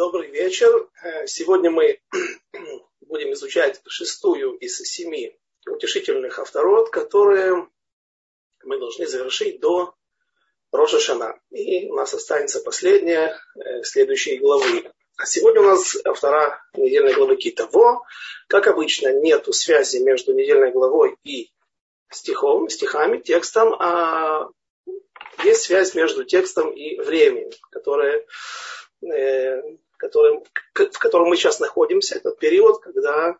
Добрый вечер. Э, сегодня мы будем изучать шестую из семи утешительных авторот, которые мы должны завершить до Роша Шана. И у нас останется последняя, э, следующей главы. А сегодня у нас автора недельной главы Китово. Как обычно, нет связи между недельной главой и стихом, стихами, текстом, а есть связь между текстом и временем, которое э, которым, в котором мы сейчас находимся, этот период, когда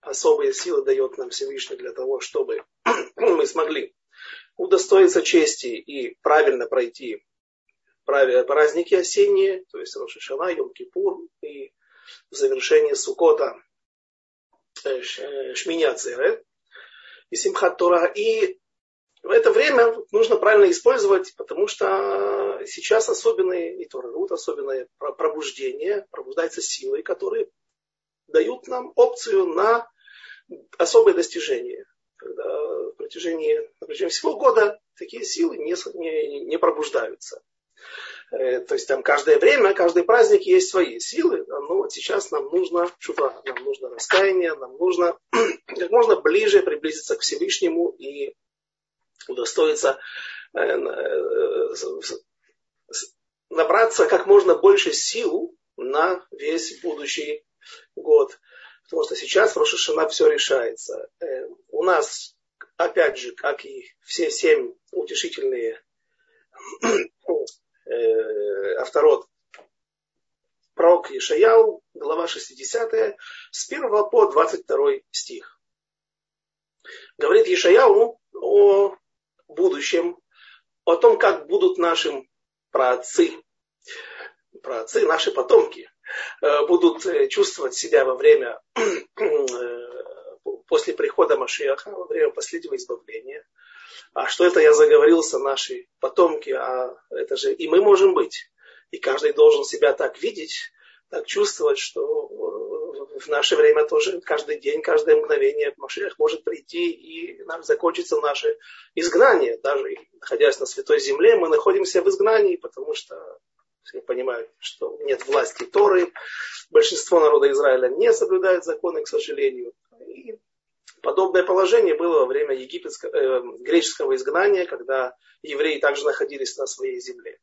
особые силы дает нам Всевышний для того, чтобы мы смогли удостоиться чести и правильно пройти праздники осенние, то есть Рошишана, Йом-Кипур и в завершении Сукота э, э, Шминя Церет и Симхат Тора. И это время нужно правильно использовать, потому что сейчас особенные, и Торарут, особенное пробуждение, пробуждаются силы, которые дают нам опцию на особые достижения. Когда в протяжении, на протяжении всего года такие силы не, не, не пробуждаются. Э, то есть там каждое время, каждый праздник есть свои силы, но сейчас нам нужно шуфа, нам нужно раскаяние, нам нужно как можно ближе приблизиться к Всевышнему и удостоиться э, э, набраться как можно больше сил на весь будущий год. Потому что сейчас в Рошашана все решается. Э, у нас, опять же, как и все семь утешительные авторот пророк Ишаяу, глава 60, с 1 по 22 стих. Говорит Ишаяу о будущем, о том, как будут нашим праотцы, праотцы, наши потомки, э, будут э, чувствовать себя во время, э, после прихода Машиаха, во время последнего избавления. А что это я заговорился, наши потомки, а это же и мы можем быть. И каждый должен себя так видеть, так чувствовать, что в наше время тоже каждый день, каждое мгновение Машех может прийти и нам закончится наше изгнание. Даже находясь на Святой Земле, мы находимся в изгнании, потому что все понимают, что нет власти Торы, большинство народа Израиля не соблюдает законы, к сожалению. И подобное положение было во время египетского, э, греческого изгнания, когда евреи также находились на своей земле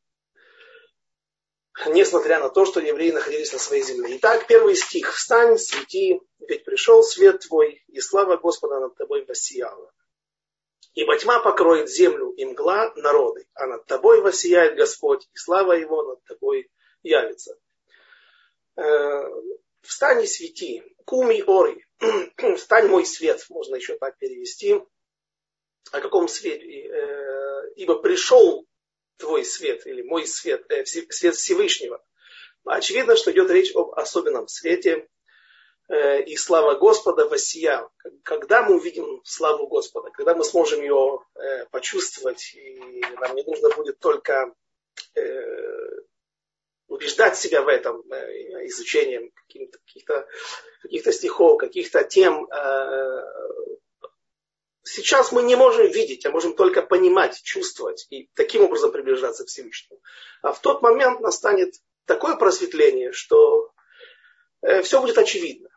несмотря на то, что евреи находились на своей земле. Итак, первый стих. «Встань, свети, ведь пришел свет твой, и слава Господа над тобой воссияла. Ибо тьма покроет землю и мгла народы, а над тобой воссияет Господь, и слава Его над тобой явится». Э, «Встань и свети, куми ори, встань мой свет», можно еще так перевести. О каком свете? Э, ибо пришел твой свет или мой свет, э, свет Всевышнего. Очевидно, что идет речь об особенном свете, э, и слава Господа воссия. Когда мы увидим славу Господа, когда мы сможем ее э, почувствовать, и нам не нужно будет только э, убеждать себя в этом изучением каких-то, каких-то, стихов, каких-то тем, Сейчас мы не можем видеть, а можем только понимать, чувствовать и таким образом приближаться к Всевышнему. А в тот момент настанет такое просветление, что э, все будет очевидно.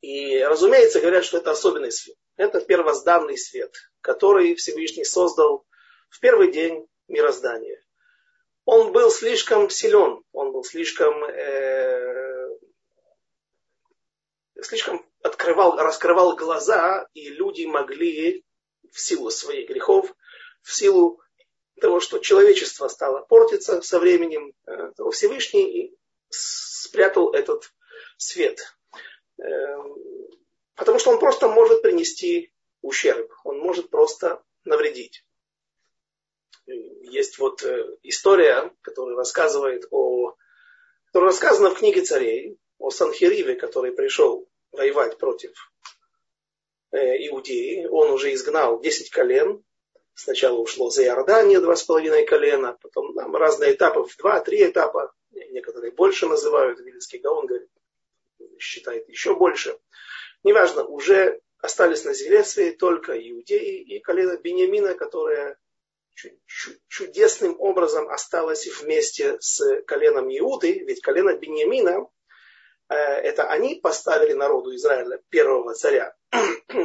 И, разумеется, говорят, что это особенный свет. Это первозданный свет, который Всевышний создал в первый день мироздания. Он был слишком силен, он был слишком, э, слишком открывал, раскрывал глаза, и люди могли в силу своих грехов, в силу того, что человечество стало портиться со временем, э, Всевышний спрятал этот свет. Э, потому что он просто может принести ущерб, он может просто навредить. Есть вот э, история, которая рассказывает о, которая рассказана в книге царей, о Санхириве, который пришел воевать против э, Иудеи. Он уже изгнал 10 колен. Сначала ушло за Иордания два с половиной колена, потом там разные этапы, в два-три этапа. Некоторые больше называют, Вильский Гаон говорит, считает еще больше. Неважно, уже остались на земле своей только иудеи и колено Бениамина, которое чудесным образом осталось вместе с коленом Иуды, ведь колено Беньямина, э, это они поставили народу Израиля первого царя.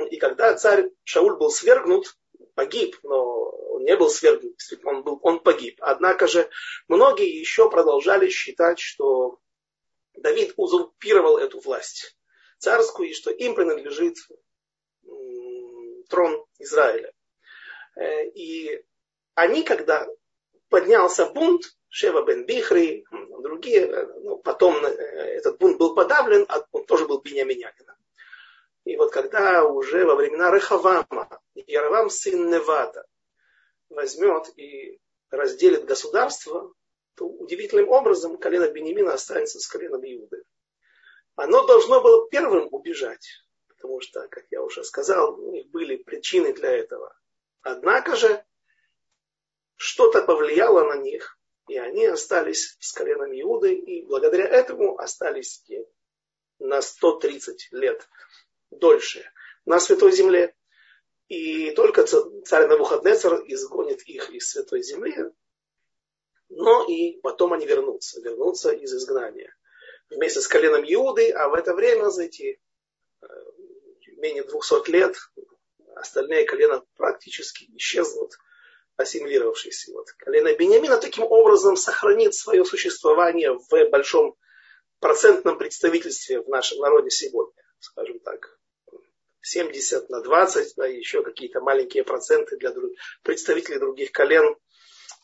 И когда царь Шауль был свергнут, погиб, но он не был свергнут, он, был, он погиб. Однако же многие еще продолжали считать, что Давид узурпировал эту власть царскую, и что им принадлежит трон Израиля. Э, и они, когда поднялся бунт, Шева бен Бихри, другие, э, ну, потом э, этот бунт был подавлен, а он тоже был Бениаминянина. И вот когда уже во времена Рехавама, Яровам сын Невата возьмет и разделит государство, то удивительным образом колено Бенемина останется с коленом Иуды. Оно должно было первым убежать, потому что, как я уже сказал, у них были причины для этого. Однако же что-то повлияло на них, и они остались с коленом Иуды, и благодаря этому остались на 130 лет дольше на Святой Земле. И только царь Навуходнецер изгонит их из Святой Земли, но и потом они вернутся, вернутся из изгнания. Вместе с коленом Иуды, а в это время за эти менее 200 лет остальные колена практически исчезнут – ассимилировавшийся. Вот. Колено Бениамина таким образом сохранит свое существование в большом процентном представительстве в нашем народе сегодня, скажем так. 70 на 20, да, еще какие-то маленькие проценты для друг, представителей других колен,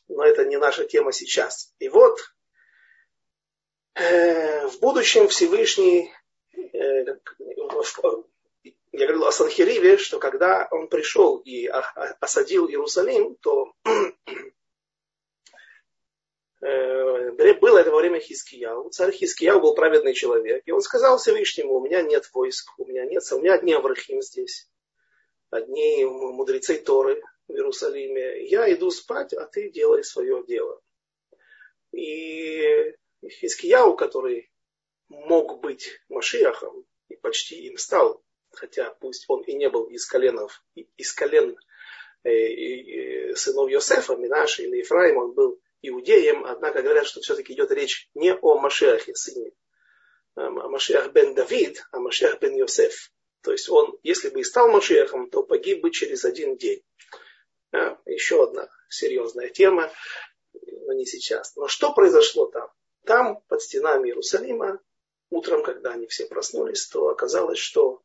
но это не наша тема сейчас. И вот э, в будущем Всевышний э, я говорил о Санхириве, что когда он пришел и осадил Иерусалим, то э, было это во время Хискияу. Царь Хискияу был праведный человек. И он сказал Всевышнему, у меня нет войск, у меня нет, у меня одни Аврахим здесь, одни мудрецы Торы в Иерусалиме. Я иду спать, а ты делай свое дело. И Хискияу, который мог быть Машиахом, и почти им стал, хотя пусть он и не был из коленов, из колен э, сынов Йосефа, Минаши или Ефраима, он был иудеем, однако говорят, что все-таки идет речь не о Машиахе, сыне, а Машиах бен Давид, а Машиах бен Йосеф. То есть он, если бы и стал Машиахом, то погиб бы через один день. А, еще одна серьезная тема, но не сейчас. Но что произошло там? Там, под стенами Иерусалима, утром, когда они все проснулись, то оказалось, что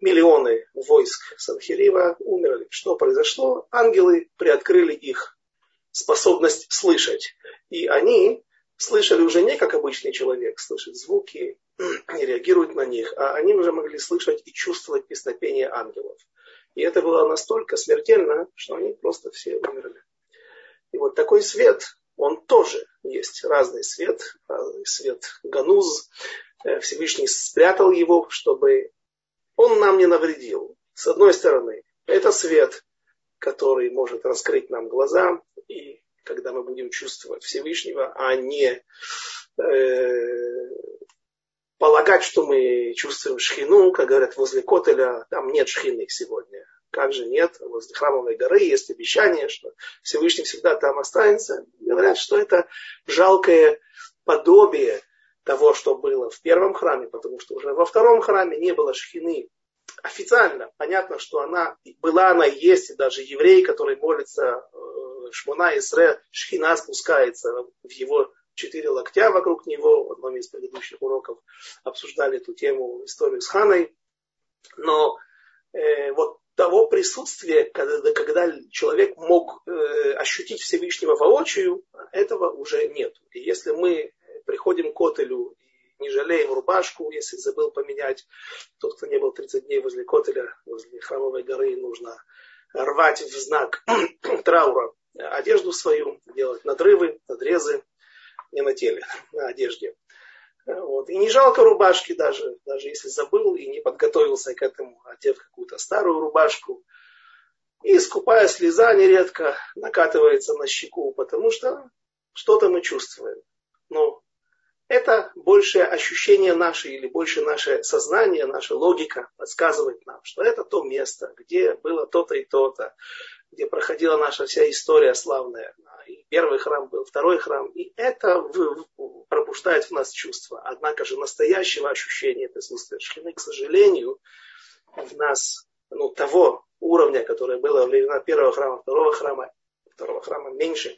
миллионы войск Санхирива умерли. Что произошло? Ангелы приоткрыли их способность слышать. И они слышали уже не как обычный человек, слышать звуки, не реагируют на них, а они уже могли слышать и чувствовать песнопение ангелов. И это было настолько смертельно, что они просто все умерли. И вот такой свет, он тоже есть разный свет, свет Гануз. Э, Всевышний спрятал его, чтобы он нам не навредил. С одной стороны, это свет, который может раскрыть нам глаза, и когда мы будем чувствовать Всевышнего, а не э, полагать, что мы чувствуем шхину, как говорят, возле Котеля, там нет шхины сегодня. Как же нет? Возле храмовой горы есть обещание, что Всевышний всегда там останется. Говорят, что это жалкое подобие того, что было в первом храме, потому что уже во втором храме не было шхины. Официально понятно, что она была, она есть, и даже еврей, который молится э, Шмуна Исре, шхина спускается в его четыре локтя вокруг него. В одном из предыдущих уроков обсуждали эту тему, историю с Ханой. Но э, вот того присутствия, когда, когда человек мог э, ощутить Всевышнего воочию, этого уже нет. И если мы приходим к Котелю и не жалеем рубашку, если забыл поменять. Тот, кто не был 30 дней возле Котеля, возле храмовой горы, нужно рвать в знак траура одежду свою, делать надрывы, надрезы, не на теле, на одежде. Вот. И не жалко рубашки даже, даже если забыл и не подготовился к этому, одев какую-то старую рубашку. И скупая слеза нередко накатывается на щеку, потому что что-то мы чувствуем. Но это большее ощущение наше или больше наше сознание, наша логика подсказывает нам, что это то место, где было то-то и то-то, где проходила наша вся история славная. И первый храм был, второй храм. И это пробуждает в нас чувство. Однако же настоящего ощущения присутствия шхины, к сожалению, в нас ну, того уровня, которое было во времена первого храма, второго храма, второго храма меньше,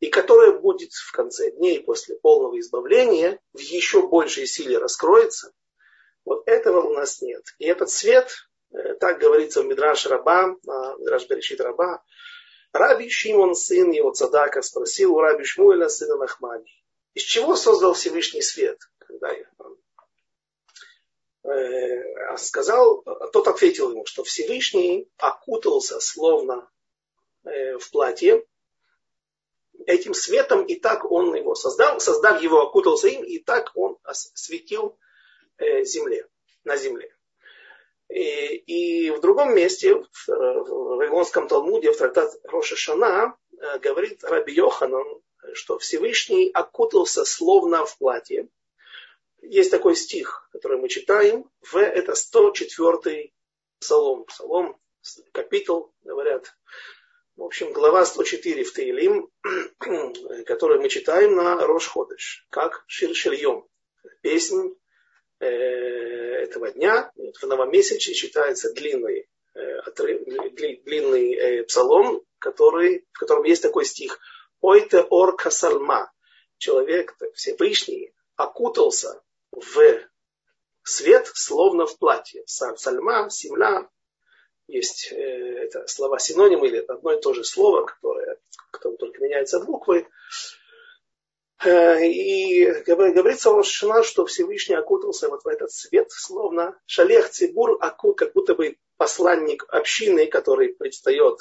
и которое будет в конце дней после полного избавления в еще большей силе раскроется, вот этого у нас нет. И этот свет, э, так говорится в Мидраш Раба, Мидраш Берешит Раба, Раби Шимон, сын его Цадака, спросил у Раби Шмуэля, сына Нахмани, из чего создал Всевышний свет? Когда он э, сказал, тот ответил ему, что Всевышний окутался словно э, в платье, этим светом, и так он его создал, создав его, окутался им, и так он светил э, земле, на земле. И, и в другом месте, в, в Вавилонском Талмуде, в трактат Роша Шана, э, говорит Раби Йоханан, что Всевышний окутался словно в платье. Есть такой стих, который мы читаем, в это 104 псалом. Псалом, капитал, говорят, в общем, глава 104 в Таилим, которую мы читаем на Рош-Ходыш, как Ширшильем. Песнь э, этого дня. В новомесяче читается длинный, э, длинный э, псалом, который, в котором есть такой стих. Ойте ор касальма. Человек Всевышний окутался в свет, словно в платье. Сальма, семля, есть э, это слова синонимы, или это одно и то же слово, которое, которое только меняются буквы. Э, и говорится о Шана, что Всевышний окутался вот в этот свет, словно шалех цибур, как будто бы посланник общины, который предстает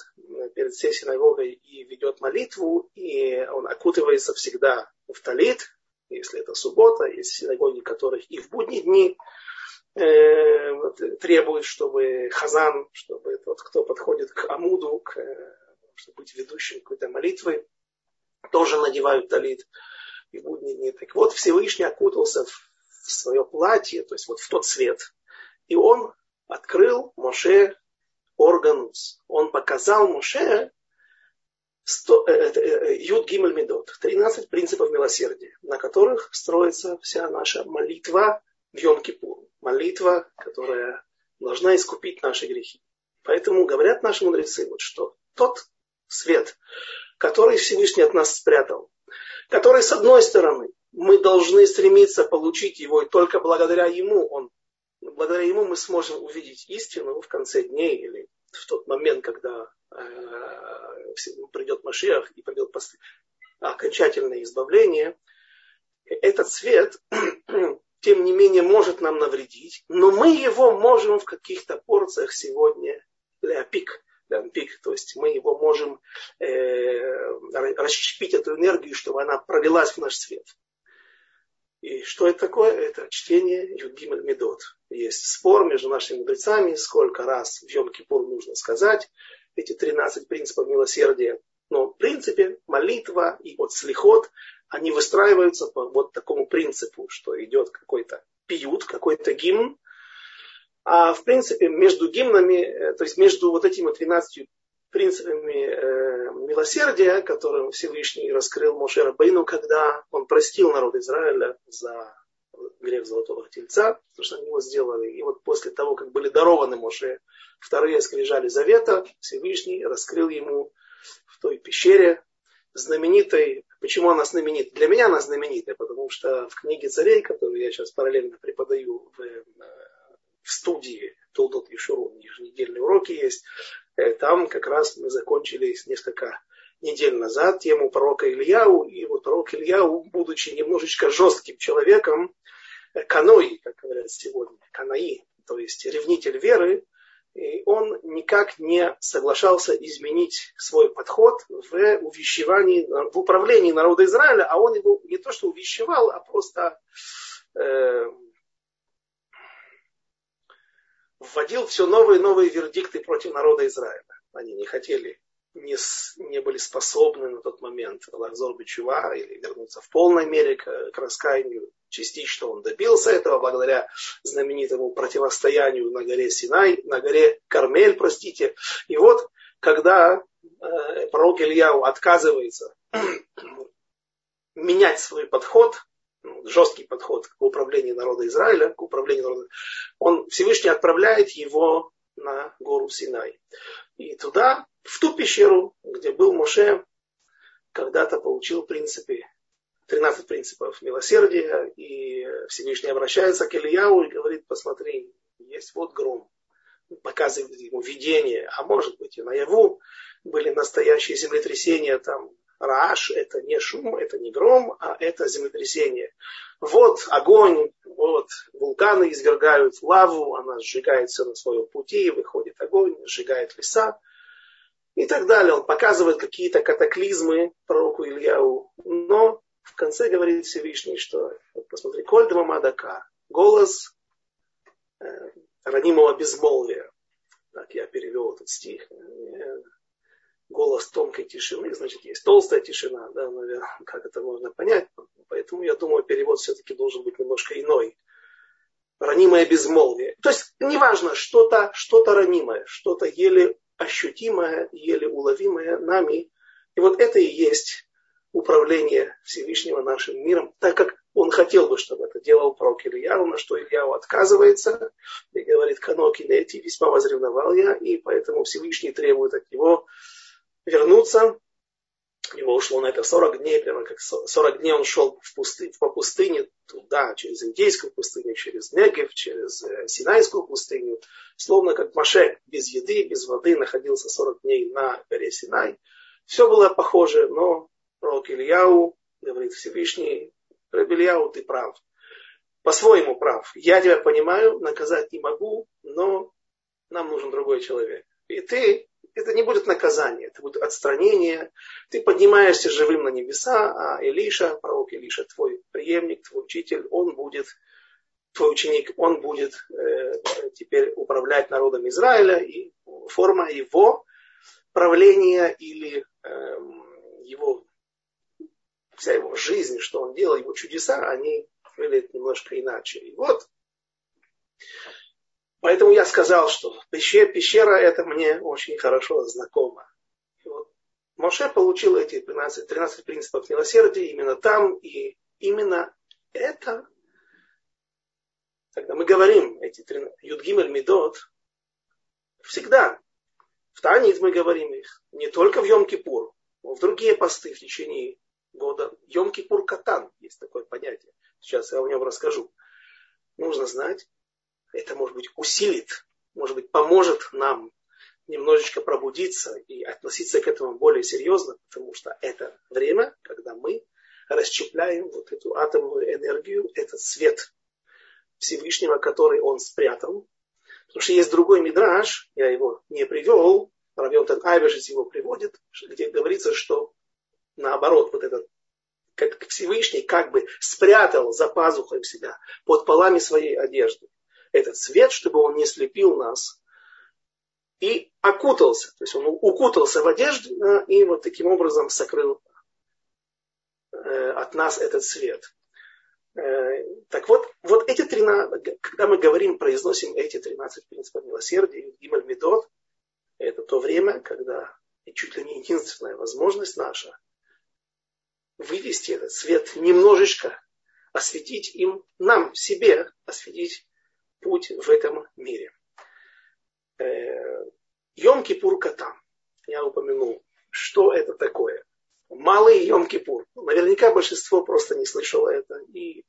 перед всей синагогой и ведет молитву, и он окутывается всегда в талит, если это суббота, есть синагоги, которых и в будние дни э, требует, чтобы хазан, чтобы тот, кто подходит к амуду, к, чтобы быть ведущим какой-то молитвы, тоже надевают талит и будни дни. Так вот, Всевышний окутался в, свое платье, то есть вот в тот цвет. И он открыл Моше органус. Он показал Моше э, э, Юд Гимель Медот, 13 принципов милосердия, на которых строится вся наша молитва в Йом-Кипур молитва, которая должна искупить наши грехи. Поэтому говорят наши мудрецы, вот что тот свет, который Всевышний от нас спрятал, который с одной стороны мы должны стремиться получить его, и только благодаря ему он, благодаря ему мы сможем увидеть истину в конце дней или в тот момент, когда э, придет Машиах и придет окончательное избавление. Этот свет тем не менее может нам навредить, но мы его можем в каких-то порциях сегодня ляпик, лямпик, то есть мы его можем э, расщепить эту энергию, чтобы она пролилась в наш свет. И что это такое? Это чтение Юдгимель Медот. Есть спор между нашими мудрецами, сколько раз в Йом-Кипур нужно сказать эти 13 принципов милосердия. Но в принципе молитва и от слихот они выстраиваются по вот такому принципу, что идет какой-то пьют, какой-то гимн. А в принципе между гимнами, э, то есть между вот этими 13 принципами э, милосердия, которым Всевышний раскрыл Моше Рабейну, когда он простил народ Израиля за грех золотого тельца, то, что они его сделали. И вот после того, как были дарованы Моше вторые скрижали завета, Всевышний раскрыл ему той пещере знаменитой Почему она знаменита? Для меня она знаменитая, потому что в книге царей, которую я сейчас параллельно преподаю в, э, в студии Толдот и Шурун, еженедельные уроки есть, э, там как раз мы закончили несколько недель назад тему пророка Ильяу, и вот пророк Ильяу, будучи немножечко жестким человеком, э, канои, как говорят сегодня, канаи, то есть ревнитель веры, и он никак не соглашался изменить свой подход в увещевании, в управлении народа Израиля, а он его не то что увещевал, а просто э, вводил все новые и новые вердикты против народа Израиля. Они не хотели, не, не были способны на тот момент лахзор бичува или вернуться в полной мере к, к раскаянию Частично он добился этого благодаря знаменитому противостоянию на горе Синай, на горе Кармель, простите. И вот, когда э, пророк Ильяу отказывается менять свой подход, ну, жесткий подход к управлению народа Израиля, к управлению народа, он Всевышний отправляет его на гору Синай. И туда, в ту пещеру, где был Моше, когда-то получил принципы, 13 принципов милосердия, и Всевышний обращается к Ильяу и говорит, посмотри, есть вот гром, показывает ему видение, а может быть и наяву были настоящие землетрясения, там Рааш – это не шум, это не гром, а это землетрясение. Вот огонь, вот вулканы извергают лаву, она сжигается на своем пути, выходит огонь, сжигает леса и так далее. Он показывает какие-то катаклизмы пророку Ильяу. Но в конце говорит Всевышний, что, вот посмотри, Коль Мадака, голос э, ранимого безмолвия. Так я перевел этот стих голос тонкой тишины, значит, есть толстая тишина, да, наверное, как это можно понять. Поэтому я думаю, перевод все-таки должен быть немножко иной. Ранимое безмолвие. То есть, неважно, что-то что ранимое, что-то еле ощутимое, еле уловимое нами. И вот это и есть управление Всевышнего нашим миром, так как он хотел бы, чтобы это делал пророк Ильяу, на что Ильяу отказывается и говорит, каноки эти весьма возревновал я, и поэтому Всевышний требует от него вернуться. Его ушло на это 40 дней, прямо как 40 дней он шел в пусты, по пустыне туда, через Индейскую пустыню, через Негев, через э, Синайскую пустыню, словно как Маше без еды, без воды находился 40 дней на горе Синай. Все было похоже, но пророк Ильяу говорит Всевышний, Рабильяу, ты прав. По-своему прав. Я тебя понимаю, наказать не могу, но нам нужен другой человек. И ты это не будет наказание, это будет отстранение. Ты поднимаешься живым на небеса, а Илиша, пророк Илиша, твой преемник, твой учитель, он будет, твой ученик, он будет э, теперь управлять народом Израиля, и форма его правления или э, его, вся его жизнь, что он делал, его чудеса, они выглядят немножко иначе. И вот Поэтому я сказал, что пещера, пещера это мне очень хорошо знакомо. вот Моше получил эти 13, 13 принципов милосердия именно там, и именно это, когда мы говорим эти Юдгимель Медот, всегда в Танит мы говорим их, не только в Йом-Кипур, но в другие посты в течение года. Йом-Кипур Катан, есть такое понятие. Сейчас я о нем расскажу. Нужно знать, это, может быть, усилит, может быть, поможет нам немножечко пробудиться и относиться к этому более серьезно, потому что это время, когда мы расщепляем вот эту атомную энергию, этот свет Всевышнего, который он спрятал. Потому что есть другой мидраж, я его не привел, Равьонтан Айвешец его приводит, где говорится, что наоборот, вот этот как Всевышний как бы спрятал за пазухой себя под полами своей одежды этот свет, чтобы он не слепил нас, и окутался, то есть он укутался в одежду и вот таким образом сокрыл э, от нас этот свет. Э, так вот, вот эти 13, когда мы говорим, произносим эти 13 принципов милосердия, Гималь Медот, это то время, когда и чуть ли не единственная возможность наша вывести этот свет немножечко, осветить им, нам, себе, осветить путь в этом мире. Э, Йом-Кипур Катам. Я упомянул, что это такое. Малый Йом-Кипур. Наверняка большинство просто не слышало это. И,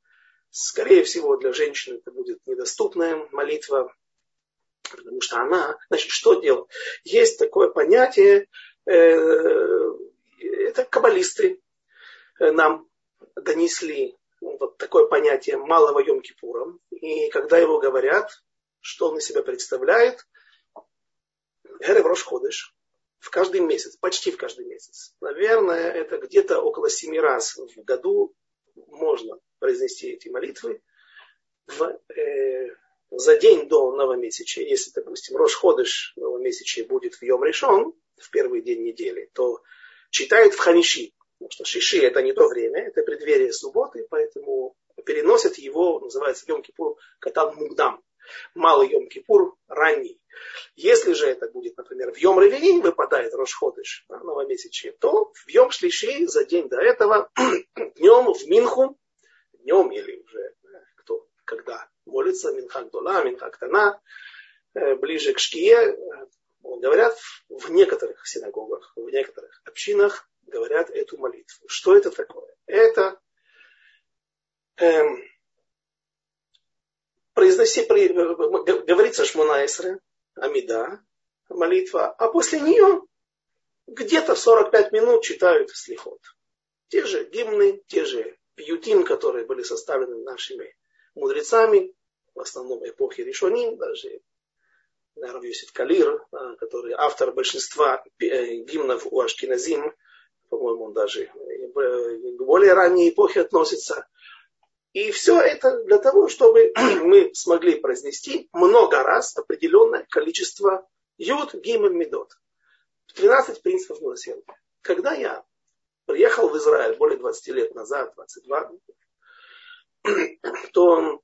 скорее всего, для женщины это будет недоступная молитва, потому что она, значит, что делает? Есть такое понятие, э, это каббалисты нам донесли вот такое понятие малого Йом-Кипура. И когда его говорят, что он из себя представляет, Эрев Рош Ходыш, в каждый месяц, почти в каждый месяц. Наверное, это где-то около семи раз в году можно произнести эти молитвы. В, э, за день до новомесячия, если, допустим, Рош Ходыш новомесячия будет в Йом Решон, в первый день недели, то читают в Ханиши, Потому что шиши это не то время, это преддверие субботы, поэтому переносят его, называется Йом Кипур Катан Мугдам. Малый Йом-Кипур ранний. Если же это будет, например, в Йом Ревии выпадает Рошходыш, да, новомесячие, то в Йом Шлиши за день до этого, днем в Минху, днем или уже кто, когда молится, Минхак Дула, Минхак Тана, э, ближе к Шкие, э, говорят в некоторых синагогах, в некоторых общинах говорят эту молитву. Что это такое? Это эм, произноси, при, э, говорится Шмунаисре, Амида, молитва, а после нее где-то 45 минут читают слихот. Те же гимны, те же пьютим, которые были составлены нашими мудрецами, в основном эпохи Ришоним, даже Юсиф Калир, а, который автор большинства э, гимнов у Ашкиназим, по-моему, он даже к более ранней эпохе относится. И все это для того, чтобы мы смогли произнести много раз определенное количество юд, гим и медот. 13 принципов милосердия. Когда я приехал в Израиль более 20 лет назад, 22, то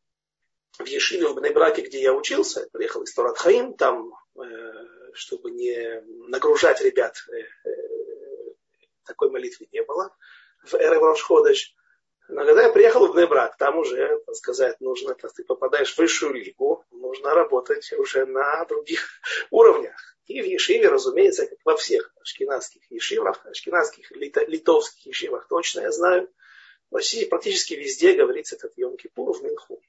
в Ешиве в Бнебраке, где я учился, я приехал из Торат Хаим, там, э, чтобы не нагружать ребят, э, э, такой молитвы не было, в Эрев Рошходыш. Но когда я приехал в Бнебрак, там уже, так сказать, нужно, когда ты попадаешь в высшую лигу, нужно работать уже на других уровнях. И в Ешиве, разумеется, как во всех ашкенадских ешивах, ашкенадских, литовских ешивах точно я знаю, России практически везде говорится этот Йом-Кипур в Минху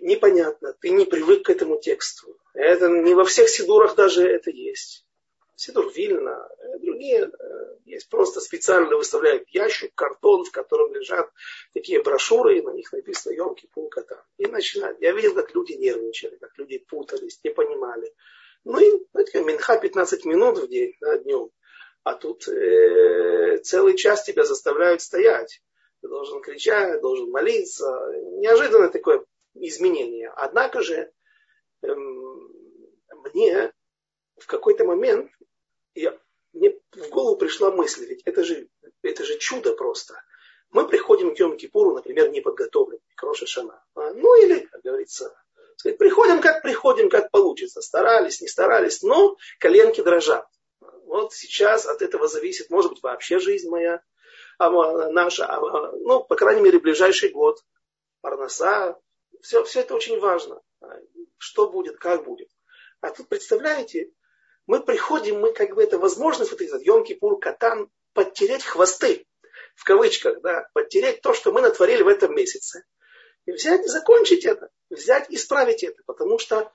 непонятно, ты не привык к этому тексту. Это не во всех сидурах даже это есть. Сидур Вильна, э, другие э, есть. Просто специально выставляют ящик, картон, в котором лежат такие брошюры, и на них написано Йом Кипур Катан. И начинают. Я видел, как люди нервничали, как люди путались, не понимали. Ну и, знаете, минха 15 минут в день, да, днем. А тут э, целый час тебя заставляют стоять. Ты должен кричать, должен молиться. Неожиданное такое изменения. Однако же эм, мне в какой-то момент я, мне в голову пришла мысль, ведь это же, это же чудо просто. Мы приходим к Йом-Кипуру, например, неподготовленными, к Роша Шана. А, ну или, как говорится, приходим как приходим, как получится. Старались, не старались, но коленки дрожат. Вот сейчас от этого зависит, может быть, вообще жизнь моя, а наша, а, ну, по крайней мере, ближайший год. Парноса, все, все это очень важно. Что будет, как будет. А тут, представляете, мы приходим, мы как бы это возможность, вот этот Йом-Кипур, Катан, подтереть хвосты, в кавычках, да, подтереть то, что мы натворили в этом месяце. И взять и закончить это, взять и исправить это, потому что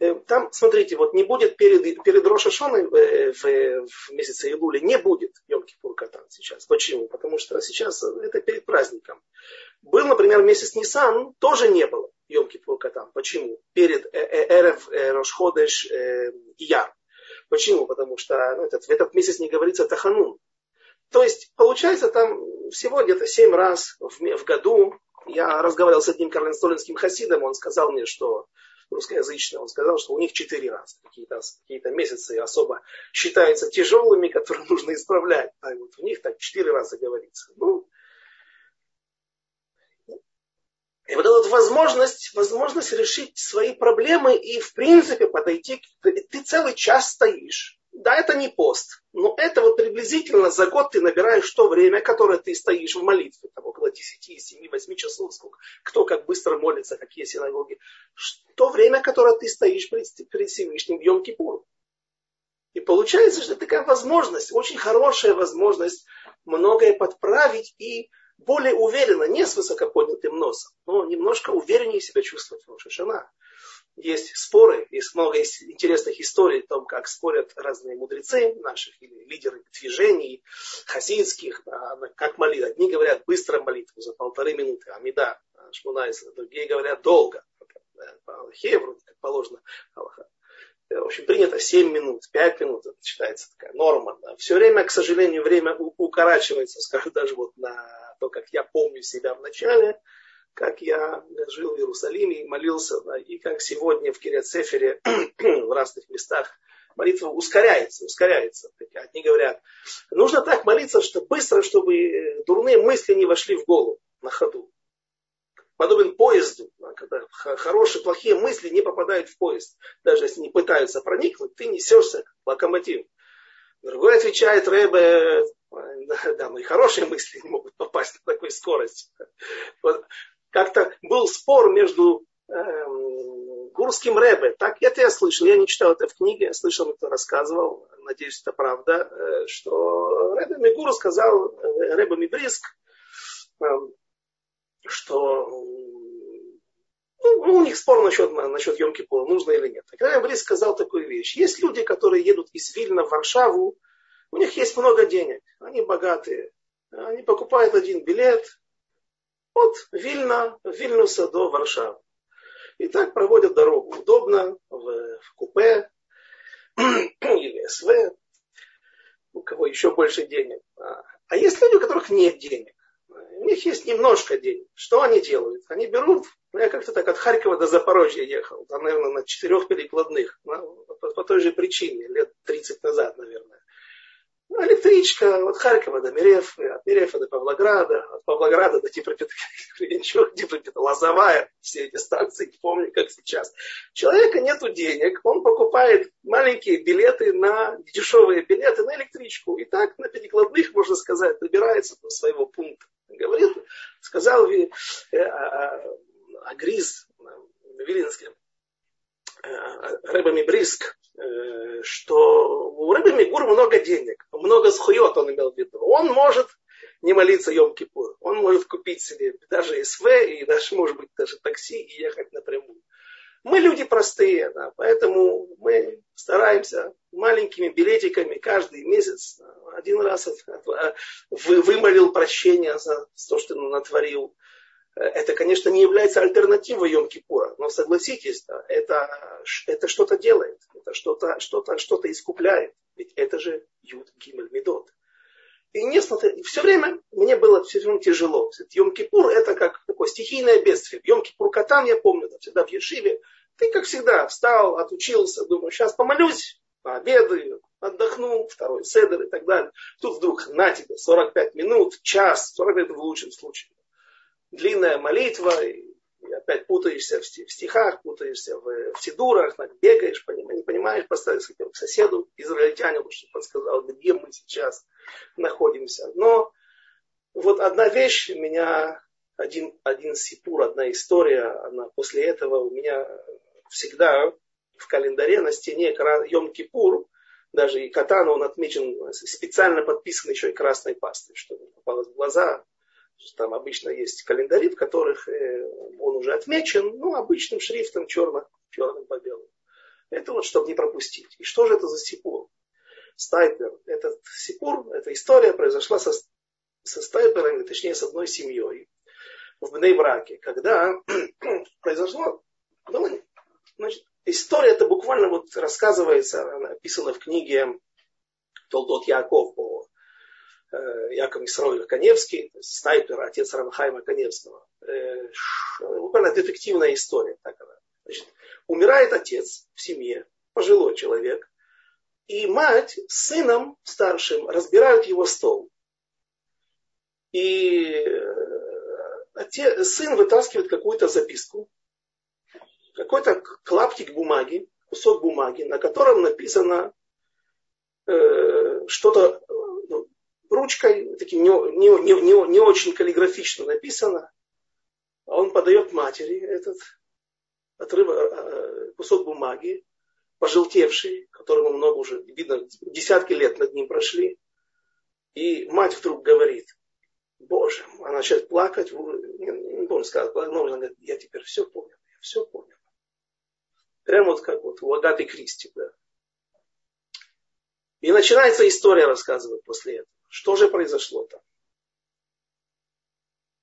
Э, там, смотрите, вот не будет перед, перед Рошашоной э, в, в месяце Илуле, не будет Йом Кипур Катан сейчас. Почему? Потому что сейчас это перед праздником. Был, например, месяц Нисан, тоже не было Йом Кипур Катан. Почему? Перед э, Эрев Рошходеш Ияр. Почему? Потому что ну, этот, в этот месяц не говорится Таханун. То есть, получается, там всего где-то семь раз в, в году я разговаривал с одним карленстолинским хасидом, он сказал мне, что русскоязычный, он сказал, что у них четыре раза. Какие-то какие месяцы особо считаются тяжелыми, которые нужно исправлять. А вот у них так четыре раза говорится. Ну, и вот эта возможность, возможность решить свои проблемы и, в принципе, подойти. Ты целый час стоишь да, это не пост, но это вот приблизительно за год ты набираешь то время, которое ты стоишь в молитве, там около 10, 7, 8 часов, сколько, кто как быстро молится, какие синагоги, то время, которое ты стоишь перед, перед Всевышним в Йом-Кипур. И получается, что такая возможность, очень хорошая возможность многое подправить и более уверенно, не с высоко поднятым носом, но немножко увереннее себя чувствовать в Рошашана есть споры, есть много есть интересных историй о том, как спорят разные мудрецы наших или лидеры движений хасидских, как молить. Одни говорят быстро молитву за полторы минуты, Амида, Шмунайса, другие говорят долго, Хевру, как положено. В общем, принято 7 минут, 5 минут, это считается такая норма. Да. Все время, к сожалению, время укорачивается, скажу даже вот на то, как я помню себя в начале, как я жил в Иерусалиме и молился, да, и как сегодня в Кириацефере в разных местах молитва ускоряется, ускоряется. Одни говорят, нужно так молиться, что быстро, чтобы дурные мысли не вошли в голову на ходу. Подобен поезду, когда хорошие, плохие мысли не попадают в поезд. Даже если не пытаются проникнуть, ты несешься как локомотив. Другой отвечает Рэбе, да, мои хорошие мысли не могут попасть на такой скорость. Вот. Как-то был спор между эм, Гурским Рэбе. Так это я слышал, я не читал это в книге, я слышал, кто рассказывал, надеюсь, это правда, э, что Рэбе Мигур сказал, э, Рэбе Мибриск, э, что ну, у них спор насчет, насчет Йом Кипура, нужно или нет. Так Рэбе Мибриск сказал такую вещь. Есть люди, которые едут из Вильна в Варшаву, у них есть много денег, они богатые. Они покупают один билет от Вильна, Вильнюса до Варшавы. И так проводят дорогу удобно, в, в купе или СВ, у кого еще больше денег. А, а есть люди, у которых нет денег. У них есть немножко денег. Что они делают? Они берут, ну, я как-то так от Харькова до Запорожья ехал, там, наверное, на четырех перекладных, ну, по, по той же причине, лет 30 назад, наверное. Ну, электричка от Харькова до Мерефы, от Мерефа до Павлограда, от Павлограда до Днепропетровска, Лозовая, все эти станции, помню, как сейчас. У человека нет денег, он покупает маленькие билеты на, дешевые билеты на электричку. И так на перекладных, можно сказать, добирается до своего пункта. Говорит, сказал э, Агриз, Вилинский, э, Рэба Мибриск, Э, что у Рыбы Мигур много денег, много схует он имел в виду. Он может не молиться Йом Кипур. Он может купить себе даже СВ и даже, может быть, даже такси и ехать напрямую. Мы люди простые, да, поэтому мы стараемся маленькими билетиками каждый месяц один раз вымолил прощение за то, что он натворил это, конечно, не является альтернативой Йом-Кипура, но согласитесь, да, это, это что-то делает, это что-то что -то, что -то искупляет. Ведь это же Юд Гимель Медот. И несмотря, все время мне было все время тяжело. Йом-Кипур это как такое стихийное бедствие. Йом-Кипур Катан, я помню, там всегда в Ешиве. Ты, как всегда, встал, отучился, думаю, сейчас помолюсь, пообедаю, отдохну, второй седер и так далее. Тут вдруг на тебе 45 минут, час, 45 в лучшем случае длинная молитва, и, опять путаешься в стихах, путаешься в, в сидурах, бегаешь, не понимаешь, поставить к соседу, израильтянину, чтобы он сказал, где мы сейчас находимся. Но вот одна вещь меня, один, один сипур, одна история, она после этого у меня всегда в календаре на стене Йом-Кипур, даже и катан, он отмечен, специально подписан еще и красной пастой, чтобы попалось в глаза, там обычно есть календари, в которых э, он уже отмечен, ну, обычным шрифтом черным, черным по белому. Это вот, чтобы не пропустить. И что же это за сипур? Стайпер. Этот сипур, эта история произошла со, со стайперами, точнее, с одной семьей в Бнейбраке, когда произошло, ну, значит, история это буквально вот рассказывается, она описана в книге Толдот Яков по Э, Яков Исраиль Коневский, снайпер, отец Рамхайма Коневского. Э, буквально детективная история. Так она. Значит, умирает отец в семье, пожилой человек, и мать с сыном старшим разбирают его стол. И э, отец, сын вытаскивает какую-то записку, какой-то клаптик бумаги, кусок бумаги, на котором написано э, что-то ручкой, таким не, не, не, не, не очень каллиграфично написано. Он подает матери этот отрыв, э, кусок бумаги, пожелтевший, которому много уже, видно, десятки лет над ним прошли. И мать вдруг говорит, Боже, она начинает плакать, не, не помню, сказала, но она говорит, я теперь все понял, я все понял. Прямо вот как вот у Агаты Кристи, да. И начинается история рассказывать после этого. Что же произошло там?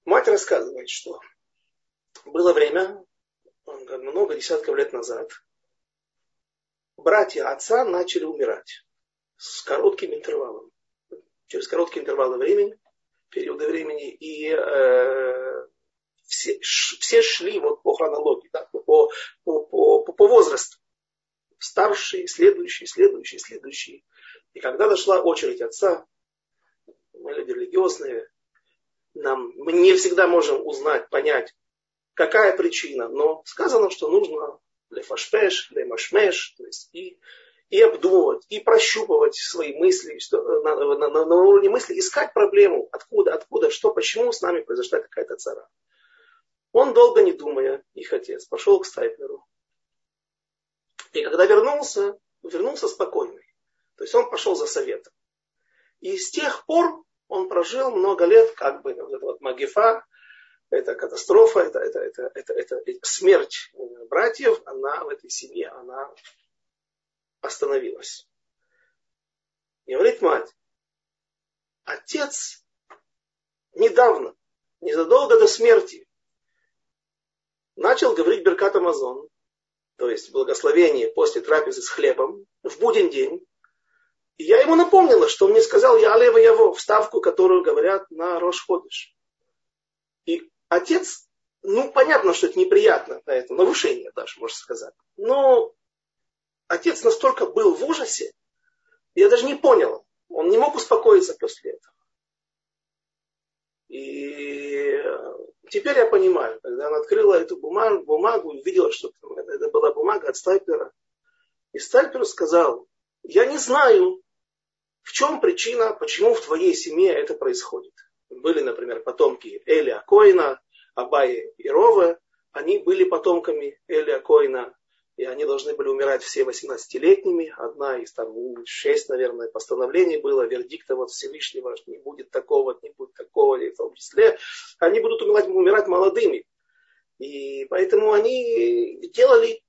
Мать рассказывает, что было время, много десятков лет назад, братья отца начали умирать с коротким интервалом. Через короткие интервалы времени, периоды времени, и э, все, все шли вот по хронологии, да, по, по, по, по, возрасту. Старшие, следующие, следующие, следующие. И когда дошла очередь отца, мы люди религиозные, нам, мы не всегда можем узнать, понять, какая причина, но сказано, что нужно для фашпеш, для машмеш, то есть и, и обдумывать, и прощупывать свои мысли, что, на, на, на, на уровне мысли, искать проблему, откуда, откуда, что, почему с нами произошла какая-то цара. Он, долго не думая, их отец, пошел к Стайплеру. И когда вернулся, вернулся спокойный. То есть он пошел за советом. И с тех пор он прожил много лет, как бы вот эта вот магифа, это катастрофа, это, это, это, это, это, это смерть братьев, она в этой семье, она остановилась. И говорит мать, отец недавно, незадолго до смерти, начал говорить Беркат Амазон, то есть благословение после трапезы с хлебом, в буден день. И я ему напомнила, что он мне сказал я Алева Яво, вставку, которую говорят на Рош Ходыш. И отец, ну, понятно, что это неприятно, это нарушение даже, можно сказать. Но отец настолько был в ужасе, я даже не понял, он не мог успокоиться после этого. И теперь я понимаю, когда она открыла эту бумагу, бумагу увидела, что это была бумага от Стайпера. И Стайпер сказал, я не знаю, в чем причина, почему в твоей семье это происходит. Были, например, потомки Элия Коина, Абаи и Ровы. Они были потомками Элия Коина, и они должны были умирать все 18-летними. Одна из там, шесть, наверное, постановлений было, вердикта вот Всевышнего, что не будет такого, не будет такого, и в том числе. Они будут умирать, умирать молодыми. И поэтому они делали,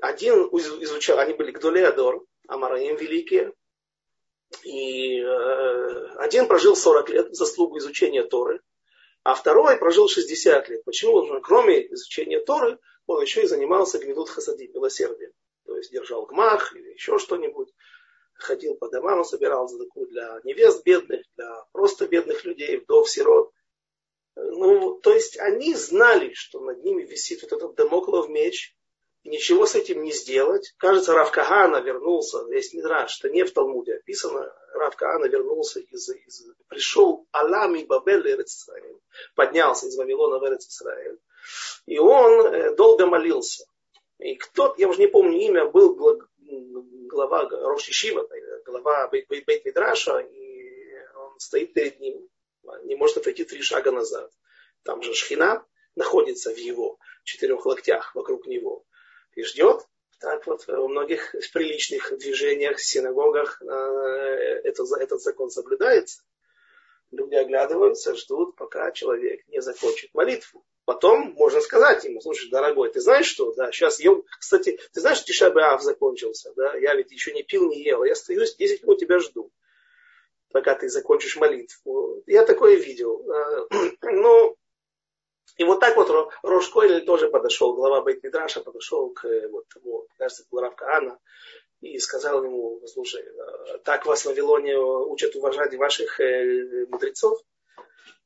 один изучал, они были Гдолеадор, Амараим великие, и э, один прожил 40 лет в заслугу изучения Торы, а второй прожил 60 лет. Почему? Что кроме изучения Торы, он еще и занимался гмилут хасади, милосердием. То есть держал гмах или еще что-нибудь. Ходил по домам, собирал задаку для невест бедных, для просто бедных людей, вдов, сирот. Ну, то есть они знали, что над ними висит вот этот домоклов меч, и ничего с этим не сделать. Кажется, Рав Кагана вернулся, есть Мидраш, что не в Талмуде описано, Рав Кагана вернулся из, из пришел Алами Бабель Израиль, поднялся из Вавилона в Израиль. И он э, долго молился. И кто-то, я уже не помню имя, был глава Роши Шива, глава Бейт Мидраша, и он стоит перед ним, не может отойти три шага назад. Там же Шхина находится в его четырех локтях вокруг него и ждет. Так вот, во многих приличных движениях, синагогах э, этот, этот закон соблюдается. Люди оглядываются, ждут, пока человек не закончит молитву. Потом можно сказать ему, слушай, дорогой, ты знаешь что? Да, сейчас ем. Кстати, ты знаешь, что Тишабиав закончился, да? Я ведь еще не пил, не ел. Я стою 10 минут тебя жду, пока ты закончишь молитву. Я такое видел. Э, ну, и вот так вот Рош Койль тоже подошел, глава Бейтмидраша подошел к э, вот, тому, кажется, был Рав Каана, и сказал ему, слушай, э, так вас в Вавилоне учат уважать ваших мудрецов,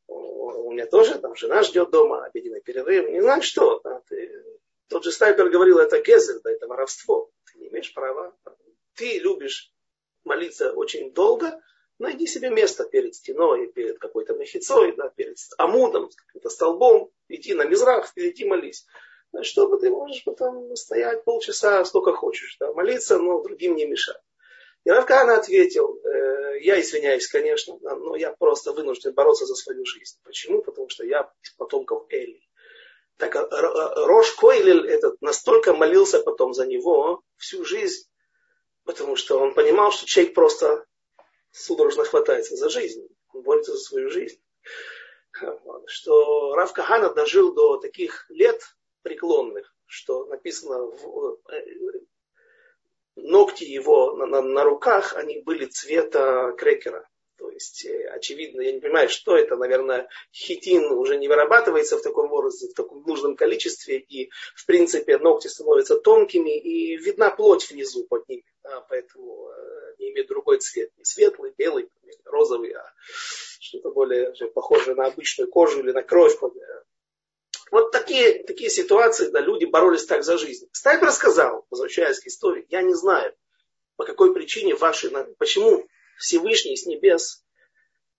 у меня тоже там жена ждет дома, обеденный перерыв, не знаю что. Да, ты... Тот же снайпер говорил, это гезель, да, это воровство. Ты не имеешь права. Ты любишь молиться очень долго, найди себе место перед стеной, перед какой-то мехицой, да, перед амудом, каким-то столбом, иди на мизрах, иди молись. Чтобы ты можешь потом стоять полчаса, сколько хочешь, да, молиться, но другим не мешать. И Равкана ответил, э, я извиняюсь, конечно, но я просто вынужден бороться за свою жизнь. Почему? Потому что я из потомков Эли. Так а, Рош Койлель этот настолько молился потом за него всю жизнь, потому что он понимал, что человек просто судорожно хватается за жизнь, он борется за свою жизнь. Что Рав Кахана дожил до таких лет преклонных, что написано в, э, ногти его на, на, на руках, они были цвета крекера. То есть, э, очевидно, я не понимаю, что это, наверное, хитин уже не вырабатывается в таком возрасте, в таком нужном количестве, и, в принципе, ногти становятся тонкими, и видна плоть внизу под ними, да, поэтому э, не имеет другой цвет, не светлый, белый, розовый, а что-то более похожее на обычную кожу или на кровь, вот такие, такие ситуации, да, люди боролись так за жизнь. Стайп рассказал, возвращаясь к истории, я не знаю, по какой причине ваши, почему Всевышний с небес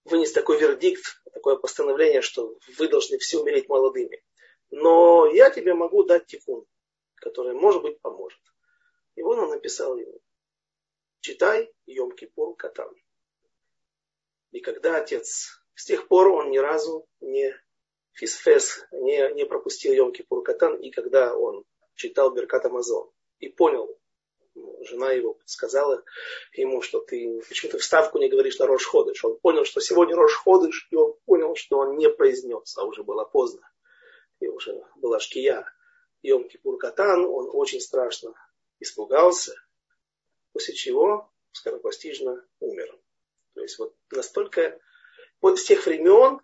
вынес такой вердикт, такое постановление, что вы должны все умереть молодыми. но я тебе могу дать тикун, который, может быть, поможет. И вот он написал ему, читай Йом-Кипур Катан. И когда отец, с тех пор он ни разу не фисфес, не, не пропустил Йом-Кипур Катан, и когда он читал Беркат Амазон и понял, жена его сказала ему, что ты почему ты вставку не говоришь на Рош Ходыш. Он понял, что сегодня Рош Ходыш, и он понял, что он не произнес, а уже было поздно. И уже была шкия. Йом Кипур Катан, он очень страшно испугался, после чего скоропостижно умер. То есть вот настолько, вот с тех времен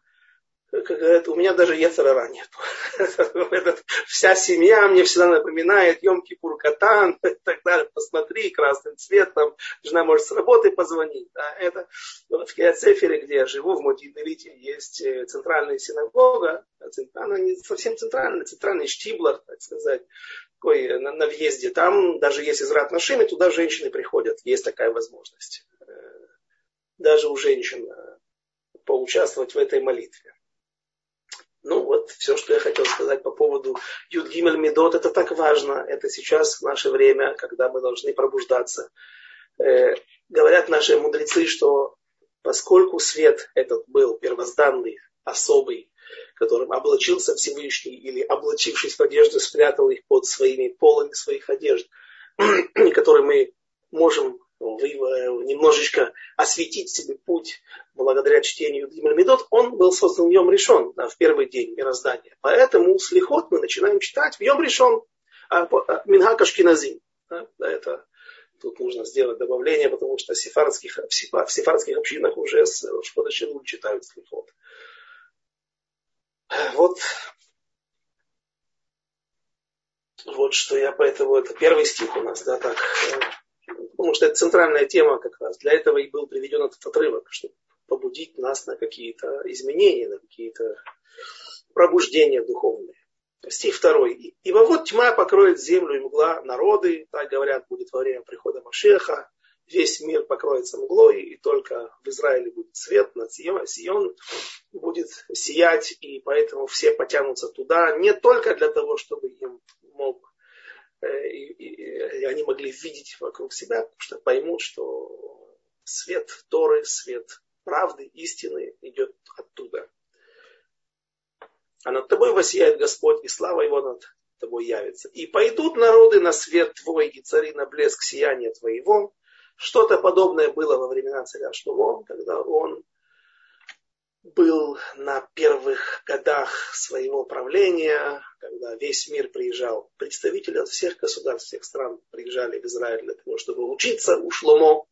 как говорят, у меня даже яцерара нет. Вся семья мне всегда напоминает Йом Кипур Катан и так далее. Посмотри, красным цветом. Жена может с работы позвонить. Да, это в Киацефере, где я живу, в Мотидерите, есть э, центральная синагога. Она не совсем центральная, центральный штиблер, так сказать, такой на, на въезде. Там даже есть Израт Нашими, туда женщины приходят. Есть такая возможность. Э, даже у женщин э, поучаствовать в этой молитве. Ну вот все, что я хотел сказать по поводу Юдгимель Медот, это так важно. Это сейчас наше время, когда мы должны пробуждаться. Э, говорят наши мудрецы, что поскольку свет этот был первозданный, особый, которым облачился Всевышний или облачившись в одежду, спрятал их под своими полами своих одежд, который мы можем немножечко осветить себе путь благодаря чтению Медот, он был создан в Йом Решон, да, в первый день мироздания. Поэтому слихот мы начинаем читать в Йом Решон, а, а, Минха Кашкиназим. Да, это тут нужно сделать добавление, потому что в сефардских, в сефардских общинах уже с Шкодашилу читают слихот. Вот вот что я поэтому, это первый стих у нас, да, так, э, потому что это центральная тема как раз. Для этого и был приведен этот отрывок, чтобы побудить нас на какие-то изменения, на какие-то пробуждения духовные. Стих второй. «Ибо вот тьма покроет землю и мгла народы, так говорят, будет во время прихода Машеха, весь мир покроется мглой, и только в Израиле будет свет, над Сион, будет сиять, и поэтому все потянутся туда, не только для того, чтобы им мог и, и, они могли видеть вокруг себя, потому что поймут, что свет Торы, свет правды, истины идет оттуда. А над тобой воссияет Господь, и слава Его над тобой явится. И пойдут народы на свет твой, и цари на блеск сияния твоего. Что-то подобное было во времена царя Шлумо, когда он был на первых годах своего правления, когда весь мир приезжал, представители от всех государств, всех стран приезжали в Израиль для того, чтобы учиться у Шломо.